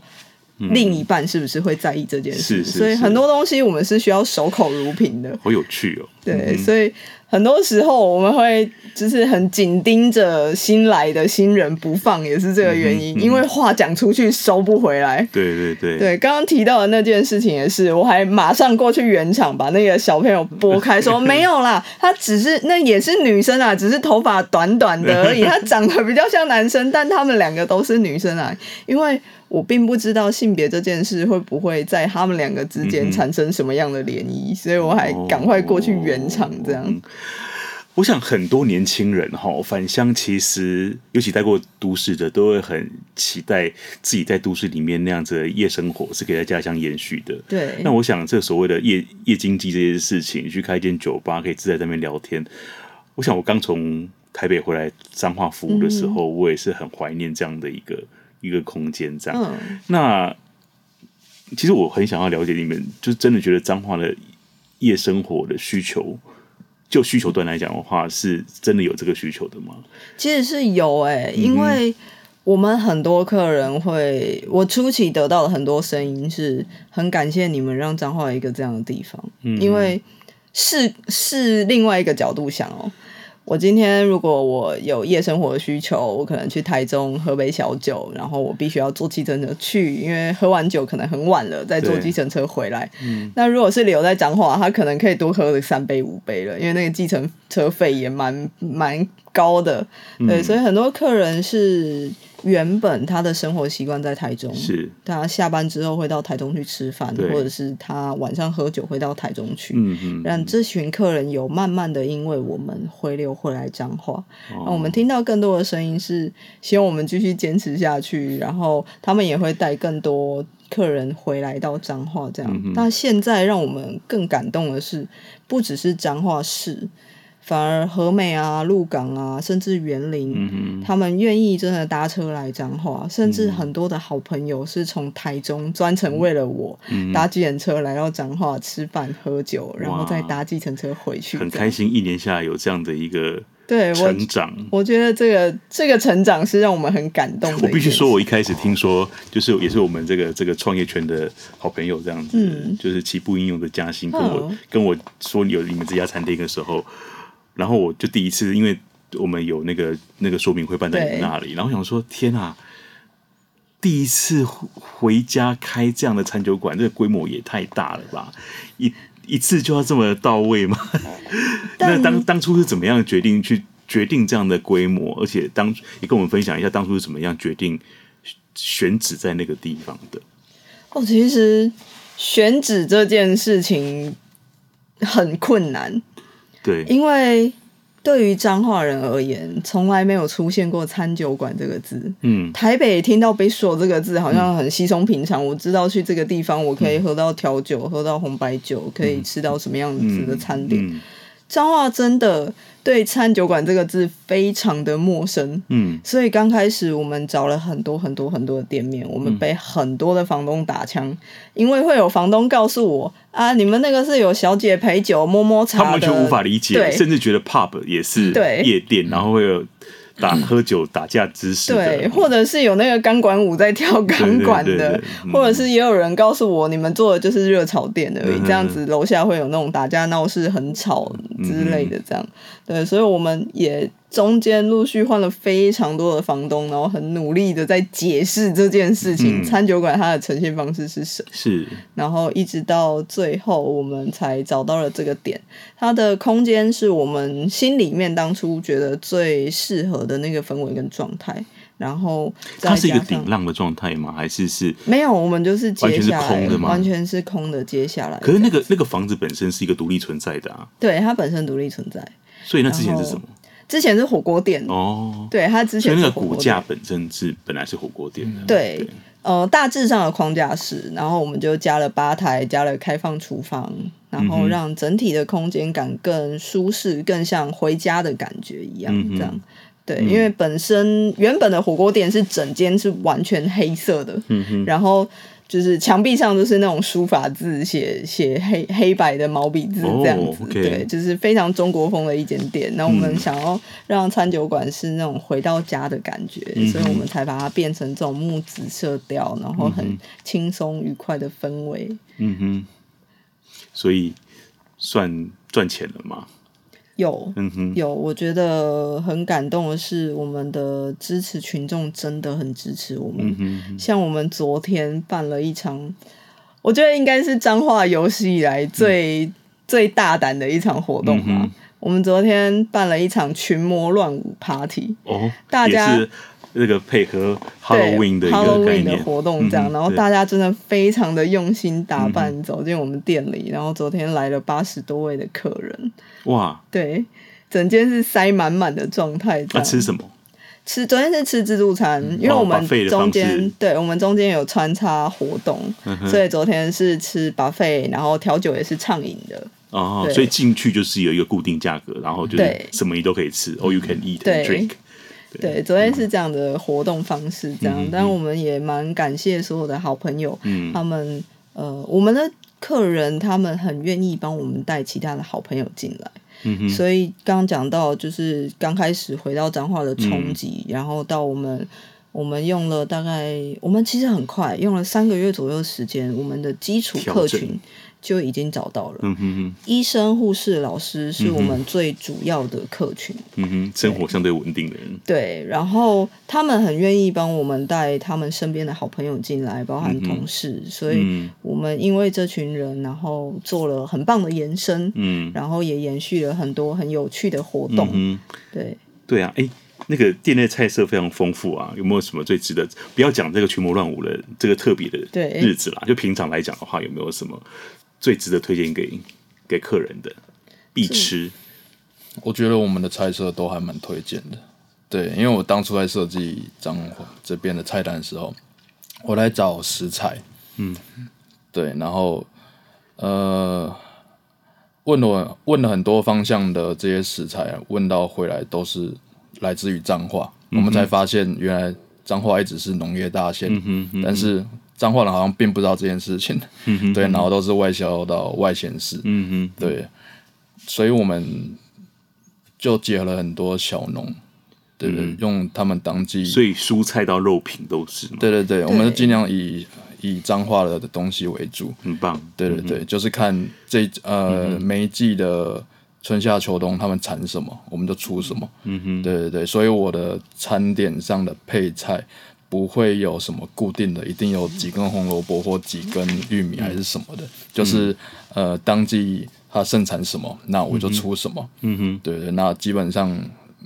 另一半是不是会在意这件事，嗯、所以很多东西我们是需要守口如瓶的，
好有趣哦，
对，嗯、所以。很多时候我们会就是很紧盯着新来的新人不放，也是这个原因，嗯嗯、因为话讲出去收不回来。
对对对，
对，刚刚提到的那件事情也是，我还马上过去圆场，把那个小朋友拨开，说 没有啦，他只是那也是女生啊，只是头发短短的而已，他长得比较像男生，但他们两个都是女生啊，因为。我并不知道性别这件事会不会在他们两个之间产生什么样的涟漪，嗯、所以我还赶快过去圆场。这样、
我想很多年轻人哈返乡，其实尤其待过都市的，都会很期待自己在都市里面那样子的夜生活是可以在家乡延续的。
对，
那我想这所谓的夜夜经济这件事情，去开一间酒吧可以自在在那边聊天。我想我刚从台北回来彰化服务的时候，嗯、我也是很怀念这样的一个一个空间。这样，嗯、那其实我很想要了解你们，就是真的觉得彰化的夜生活的需求，就需求端来讲的话，是真的有这个需求的吗？
其实是有哎、欸，因为我们很多客人会，我初期得到了很多声音是很感谢你们让彰化一个这样的地方，嗯、因为是是另外一个角度想哦。我今天如果我有夜生活的需求，我可能去台中喝杯小酒，然后我必须要坐计程车去，因为喝完酒可能很晚了，再坐计程车回来。嗯、那如果是留在彰化，他可能可以多喝三杯五杯了，因为那个计程车费也蛮蛮高的。对，所以很多客人是。原本他的生活习惯在台中，
是
他下班之后会到台中去吃
饭，
或者是他晚上喝酒会到台中去。
嗯嗯，
让这群客人有慢慢的因为我们回流回来彰化，那、哦、我们听到更多的声音是希望我们继续坚持下去，然后他们也会带更多客人回来到彰化这样。但现在让我们更感动的是，不只是彰化市。反而和美啊、鹿港啊，甚至园林，嗯、哼他们愿意真的搭车来彰化，甚至很多的好朋友是从台中专程为了我、嗯、搭计程车来到彰化吃饭喝酒，然后再搭计程车回去。
很开心，一年下来有这样的一个对成长
我，觉得这个这个成长是让我们很感动的。
我必须说，我一开始听说，就是也是我们这个这个创业圈的好朋友这样子，嗯、就是起步应用的嘉兴跟我、嗯、跟我说有你们这家餐厅的时候。然后我就第一次，因为我们有那个那个说明会办在你们那里，然后想说天啊，第一次回家开这样的餐酒馆，这个规模也太大了吧？一一次就要这么到位吗？那当当初是怎么样决定去决定这样的规模？而且当你跟我们分享一下当初是怎么样决定选址在那个地方的？
哦，其实选址这件事情很困难。
对，
因为对于彰化人而言，从来没有出现过餐酒馆这个字。嗯，台北听到 Bistro 这个字，好像很稀松平常。嗯、我知道去这个地方，我可以喝到调酒，嗯、喝到红白酒，可以吃到什么样子的餐点。彰化真的对餐酒馆这个字非常的陌生，嗯，所以刚开始我们找了很多很多很多的店面，我们被很多的房东打枪，嗯、因为会有房东告诉我啊，你们那个是有小姐陪酒摸摸茶的，
他们就无法理解，甚至觉得 pub 也是夜店，对然后会有。打喝酒打架姿势，
对，或者是有那个钢管舞在跳钢管的，或者是也有人告诉我，你们做的就是热炒店而已，这样子楼下会有那种打架闹事很吵之类的，这样，对，所以我们也。中间陆续换了非常多的房东，然后很努力的在解释这件事情。嗯、餐酒馆它的呈现方式是什么？
是，
然后一直到最后，我们才找到了这个点。它的空间是我们心里面当初觉得最适合的那个氛围跟状态。然后
它是一个顶浪的状态吗？还是是？
没有，我们就是接下来
完全是空的吗？
完全是空的。接下来，
可是那个那个房子本身是一个独立存在的啊。
对，它本身独立存在。
所以那之前是什么？
之前是火锅店。哦，对，它之前是
那个骨架本身是本来是火锅店的，
对，对呃，大致上的框架是，然后我们就加了吧台，加了开放厨房，然后让整体的空间感更舒适，更像回家的感觉一样，嗯、这样，对，嗯、因为本身原本的火锅店是整间是完全黑色的，然后。就是墙壁上都是那种书法字，写写黑黑白的毛笔字这样子，oh. 对，就是非常中国风的一间店。那我们想要让餐酒馆是那种回到家的感觉，嗯、所以我们才把它变成这种木质色调，然后很轻松愉快的氛围。
嗯哼，所以算赚钱了吗？
有，有，我觉得很感动的是，我们的支持群众真的很支持我们。嗯哼哼，像我们昨天办了一场，我觉得应该是彰化有史以来最、嗯、最大胆的一场活动吧。嗯、我们昨天办了一场群魔乱舞 Party，哦，大家。
这个配合 Halloween 的一个
Halloween 的活动，这样，嗯、然后大家真的非常的用心打扮，嗯、走进我们店里，然后昨天来了八十多位的客人，哇，对，整间是塞满满的状态。
那、啊、吃什么？
吃昨天是吃自助餐，因为我们中间对我们中间有穿插活动，嗯、所以昨天是吃 buffet，然后调酒也是畅饮的。
哦，所以进去就是有一个固定价格，然后就是什么你都可以吃，all you can eat and drink。
对，对，昨天是这样的活动方式，这样，嗯、但我们也蛮感谢所有的好朋友，嗯、他们呃，我们的客人他们很愿意帮我们带其他的好朋友进来，嗯、所以刚刚讲到就是刚开始回到彰化的冲击，嗯、然后到我们我们用了大概我们其实很快用了三个月左右的时间，我们的基础客群。就已经找到了。嗯哼哼，医生、护士、老师是我们最主要的客群。
嗯哼，生活相对稳定的人。
对，然后他们很愿意帮我们带他们身边的好朋友进来，包含同事。嗯、所以，我们因为这群人，然后做了很棒的延伸。嗯，然后也延续了很多很有趣的活动。对。
对啊，哎，那个店内菜色非常丰富啊，有没有什么最值得？不要讲这个群魔乱舞的这个特别的日子啦，就平常来讲的话，有没有什么？最值得推荐给给客人的必吃，
我觉得我们的菜色都还蛮推荐的。对，因为我当初在设计彰化这边的菜单的时候，我来找食材，嗯，对，然后呃问了问了很多方向的这些食材，问到回来都是来自于彰化，嗯、我们才发现原来彰化一直是农业大县，嗯哼嗯哼但是。彰化人好像并不知道这件事情，嗯、哼对，然后都是外销到外县市，嗯哼，对，所以我们就结合了很多小农，对对，嗯、用他们当季，
所以蔬菜到肉品都是，
对对对，我们尽量以以彰化的东西为主，
很棒，
对对对，嗯、就是看这呃、每一季的春夏秋冬他们产什么，我们就出什么，嗯哼，对对对，所以我的餐点上的配菜。不会有什么固定的，一定有几根红萝卜或几根玉米还是什么的，嗯、就是呃，当季它盛产什么，那我就出什么。嗯哼，对对，那基本上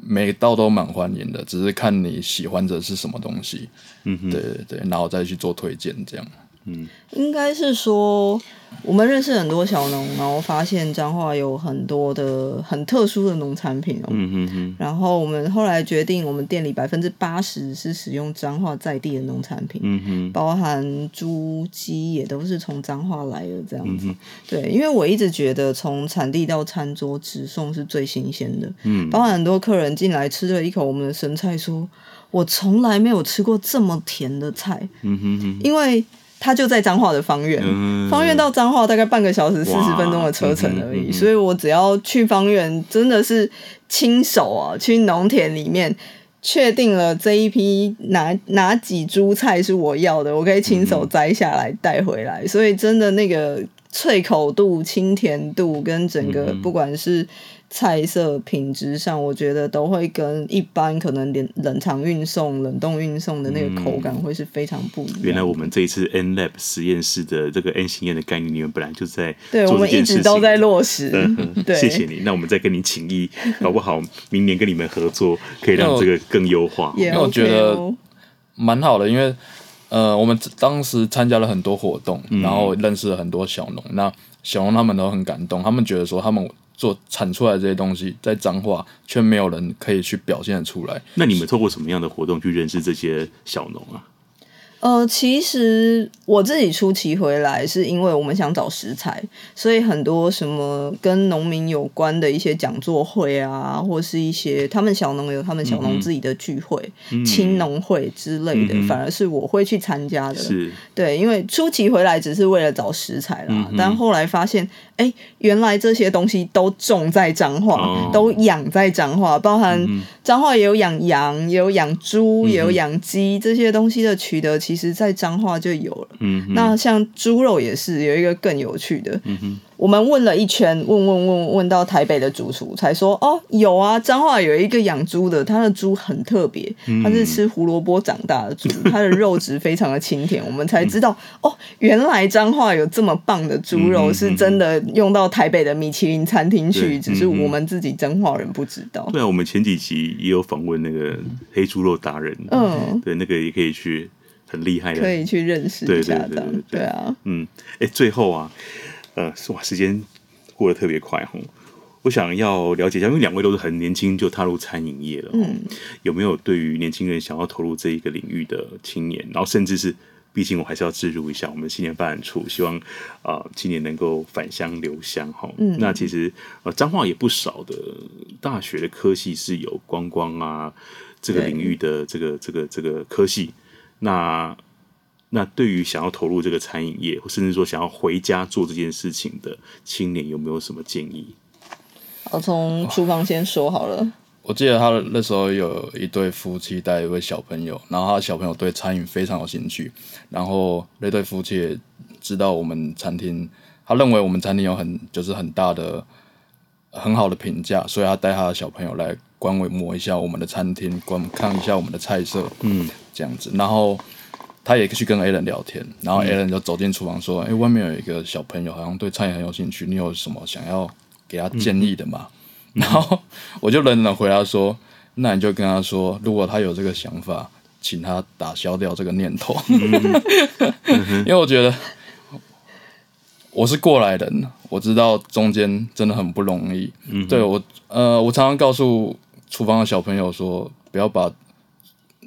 每道都蛮欢迎的，只是看你喜欢的是什么东西。嗯哼，对对对，然后再去做推荐这样。嗯，
应该是说。我们认识很多小农，然后发现彰化有很多的很特殊的农产品哦。嗯哼哼。然后我们后来决定，我们店里百分之八十是使用彰化在地的农产品。嗯哼。包含猪鸡也都是从彰化来的这样子。嗯哼。对，因为我一直觉得从产地到餐桌直送是最新鲜的。嗯。包含很多客人进来吃了一口我们的生菜，说：“我从来没有吃过这么甜的菜。”嗯哼哼。因为。他就在彰化的方院，嗯、芳苑到彰化大概半个小时四十分钟的车程而已，嗯嗯嗯、所以我只要去方院，真的是亲手啊去农田里面确定了这一批哪哪几株菜是我要的，我可以亲手摘下来带回来，嗯、所以真的那个脆口度、清甜度跟整个不管是。菜色品质上，我觉得都会跟一般可能冷冷藏运送、冷冻运送的那个口感会是非常不一样。
原来我们这一次 N Lab 实验室的这个 N 型验的概念，你们本来就在
对，我们一直都在落实。对，
谢谢你。那我们再跟你请益，搞不好明年跟你们合作，可以让这个更优化。
因为我觉得蛮好的，因为呃，我们当时参加了很多活动，然后认识了很多小农。那小农他们都很感动，他们觉得说他们。做产出来的这些东西，在彰化却没有人可以去表现出来。
那你们透过什么样的活动去认识这些小农啊？
呃，其实我自己初期回来是因为我们想找食材，所以很多什么跟农民有关的一些讲座会啊，或是一些他们小农有他们小农自己的聚会、青农、嗯、会之类的，嗯、反而是我会去参加的。是，对，因为初期回来只是为了找食材啦，嗯、但后来发现，哎，原来这些东西都种在彰化，哦、都养在彰化，包含彰化也有养羊，也有养猪，也有养鸡，这些东西的取得其实。在彰化就有了。嗯，那像猪肉也是有一个更有趣的。我们问了一圈，问问问问到台北的主厨才说，哦，有啊，彰化有一个养猪的，他的猪很特别，他是吃胡萝卜长大的猪，他的肉质非常的清甜。我们才知道，哦，原来彰化有这么棒的猪肉，是真的用到台北的米其林餐厅去，只是我们自己彰化人不知道。
对啊，我们前几集也有访问那个黑猪肉达人，嗯，对，那个也可以去。很厉害的，
可以去认识一下的，对，对，对，对，对啊，
嗯，哎，最后啊，呃，哇，时间过得特别快哈，我想要了解一下，因为两位都是很年轻就踏入餐饮业了，嗯，有没有对于年轻人想要投入这一个领域的青年，然后甚至是毕竟我还是要置入一下我们青年发展处，希望啊、呃、青年能够返乡留乡哈。嗯，那其实呃彰化也不少的大学的科系是有观光啊这个领域的这个这个这个科系。那那对于想要投入这个餐饮业，或甚至说想要回家做这件事情的青年，有没有什么建议？
我从厨房先说好了。
我记得他那时候有一对夫妻带一位小朋友，然后他的小朋友对餐饮非常有兴趣，然后那对夫妻也知道我们餐厅，他认为我们餐厅有很就是很大的很好的评价，所以他带他的小朋友来观摩一下我们的餐厅，观看一下我们的菜色，嗯，这样子，然后他也去跟 Alan 聊天，然后 Alan 就走进厨房说：“哎、嗯，外面有一个小朋友好像对餐饮很有兴趣，你有什么想要给他建议的吗？”嗯然后我就冷冷回答说：“那你就跟他说，如果他有这个想法，请他打消掉这个念头。因为我觉得我是过来人，我知道中间真的很不容易。对我，呃，我常常告诉厨房的小朋友说，不要把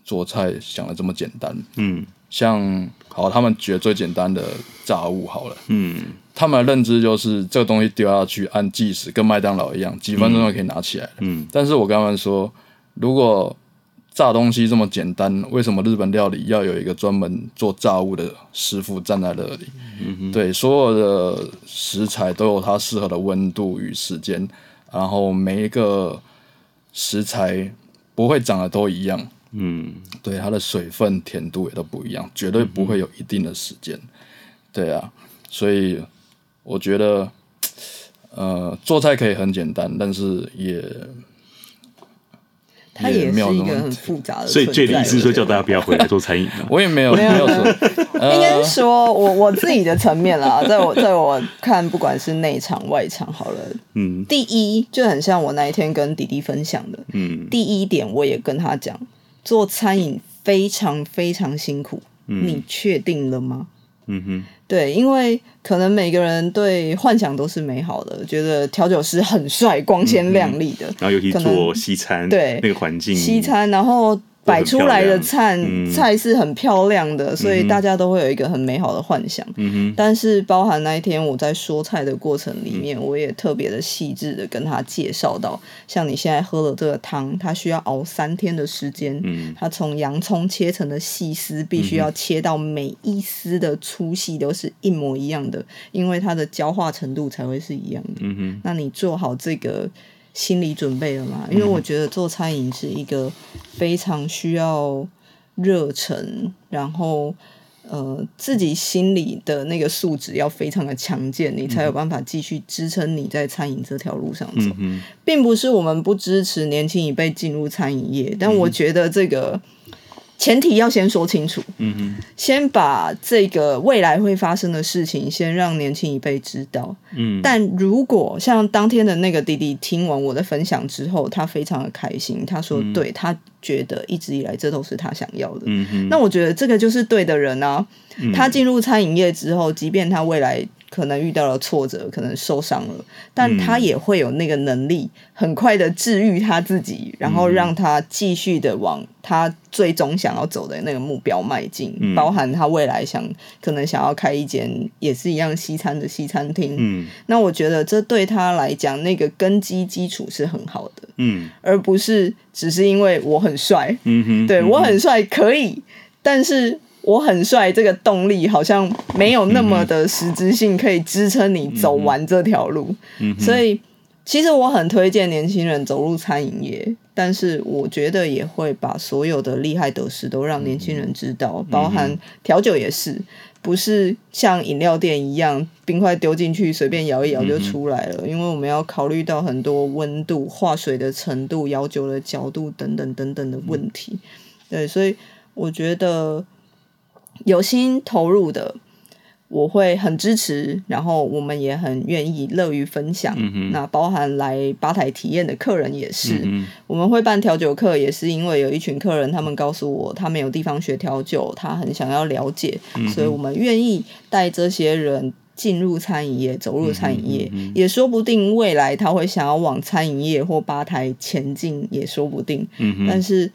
做菜想的这么简单。嗯，像好，他们觉得最简单的炸物好了。嗯。”他们的认知就是这个东西丢下去按计时，跟麦当劳一样，几分钟就可以拿起来了。嗯，但是我跟他们说，如果炸东西这么简单，为什么日本料理要有一个专门做炸物的师傅站在那里？嗯，对，所有的食材都有它适合的温度与时间，然后每一个食材不会长得都一样。嗯，对，它的水分、甜度也都不一样，绝对不会有一定的时间。对啊，所以。我觉得，呃，做菜可以很简单，但是也，
它也是一个很复杂的。
所以这里意思说叫大家不要回来做餐饮。
我也没有没有说，
应该是说我我自己的层面啦，在我在我看，不管是内场外场，好了，嗯，第一就很像我那一天跟弟弟分享的，嗯，第一点我也跟他讲，做餐饮非常非常辛苦，嗯，你确定了吗？嗯哼。对，因为可能每个人对幻想都是美好的，觉得调酒师很帅、光鲜亮丽的，嗯、
然后尤其做西餐，
对
那个环境，
西餐，然后。摆出来的菜、嗯、菜是很漂亮的，所以大家都会有一个很美好的幻想。但是包含那一天我在说菜的过程里面，嗯、我也特别的细致的跟他介绍到，像你现在喝了这个汤，它需要熬三天的时间。嗯。它从洋葱切成的细丝，必须要切到每一丝的粗细都是一模一样的，因为它的焦化程度才会是一样的。嗯哼。那你做好这个。心理准备了吗？因为我觉得做餐饮是一个非常需要热忱，然后呃自己心里的那个素质要非常的强健，你才有办法继续支撑你在餐饮这条路上走。并不是我们不支持年轻一辈进入餐饮业，但我觉得这个。前提要先说清楚，嗯哼，先把这个未来会发生的事情先让年轻一辈知道，嗯，但如果像当天的那个弟弟听完我的分享之后，他非常的开心，他说，对，他觉得一直以来这都是他想要的，嗯哼，那我觉得这个就是对的人啊，他进入餐饮业之后，即便他未来。可能遇到了挫折，可能受伤了，但他也会有那个能力，很快的治愈他自己，然后让他继续的往他最终想要走的那个目标迈进。嗯、包含他未来想可能想要开一间也是一样西餐的西餐厅。嗯，那我觉得这对他来讲，那个根基基础是很好的。嗯，而不是只是因为我很帅。嗯哼，对，我很帅可以，但是。我很帅，这个动力好像没有那么的实质性，可以支撑你走完这条路。嗯、所以，其实我很推荐年轻人走入餐饮业，但是我觉得也会把所有的厉害得失都让年轻人知道，包含调酒也是，不是像饮料店一样，冰块丢进去随便摇一摇就出来了，因为我们要考虑到很多温度、化水的程度、摇酒的角度等等等等的问题。对，所以我觉得。有心投入的，我会很支持，然后我们也很愿意乐于分享。嗯、那包含来吧台体验的客人也是，嗯、我们会办调酒课，也是因为有一群客人，他们告诉我，他没有地方学调酒，他很想要了解，嗯、所以我们愿意带这些人进入餐饮业，走入餐饮业，也说不定未来他会想要往餐饮业或吧台前进，也说不定。嗯、但是。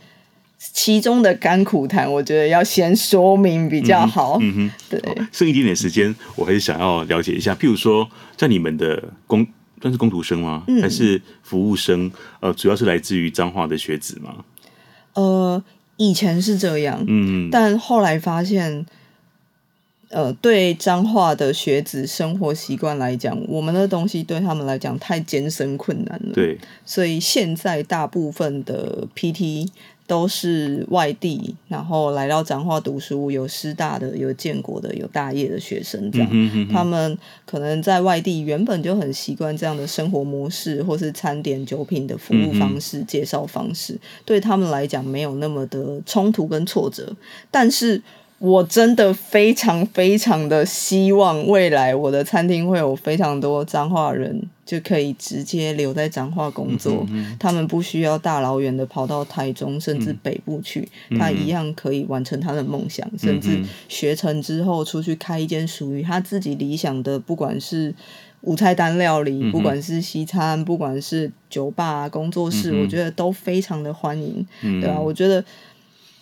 其中的甘苦谈，我觉得要先说明比较好。
嗯哼，
对，
剩一点点时间，我还是想要了解一下，譬如说，在你们的工算是工读生吗？嗯、还是服务生？呃，主要是来自于彰化的学子吗？
呃，以前是这样，嗯，但后来发现。呃，对彰化的学子生活习惯来讲，我们的东西对他们来讲太艰深困难了。
对，
所以现在大部分的 PT 都是外地，然后来到彰化读书，有师大的，有建国的，有大业的学生这样。嗯哼嗯哼。他们可能在外地原本就很习惯这样的生活模式，或是餐点酒品的服务方式、嗯、介绍方式，对他们来讲没有那么的冲突跟挫折，但是。我真的非常非常的希望未来我的餐厅会有非常多彰化人就可以直接留在彰化工作，嗯嗯、他们不需要大老远的跑到台中甚至北部去，嗯、他一样可以完成他的梦想，嗯、甚至学成之后出去开一间属于他自己理想的，不管是无菜单料理，嗯、不管是西餐，不管是酒吧工作室，嗯、我觉得都非常的欢迎，嗯、对吧、啊？我觉得。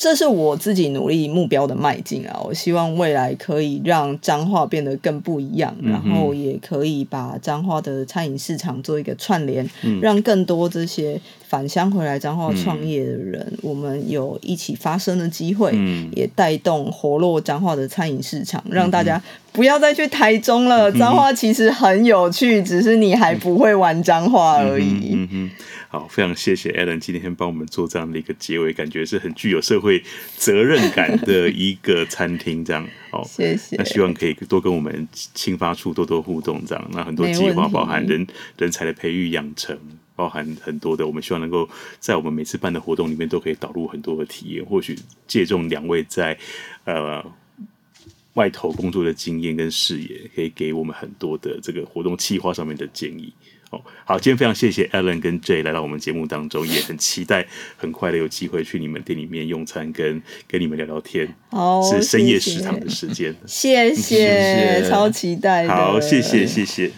这是我自己努力目标的迈进啊！我希望未来可以让彰化变得更不一样，嗯、然后也可以把彰化的餐饮市场做一个串联，嗯、让更多这些返乡回来彰化创业的人，嗯、我们有一起发声的机会，嗯、也带动活络彰化的餐饮市场，让大家不要再去台中了。彰化其实很有趣，只是你还不会玩彰化而已。
好，非常谢谢 Alan 今天帮我们做这样的一个结尾，感觉是很具有社会责任感的一个餐厅，这样。好，
谢谢。
那希望可以多跟我们青发处多多互动，这样。那很多计划，包含人人才的培育养成，包含很多的，我们希望能够在我们每次办的活动里面都可以导入很多的体验，或许借重两位在呃外头工作的经验跟视野，可以给我们很多的这个活动计划上面的建议。哦，好，今天非常谢谢 Alan 跟 Jay 来到我们节目当中，也很期待很快的有机会去你们店里面用餐，跟跟你们聊聊天。
哦，
是深夜食堂的
时间。谢谢，超期待。
好，谢谢，谢谢。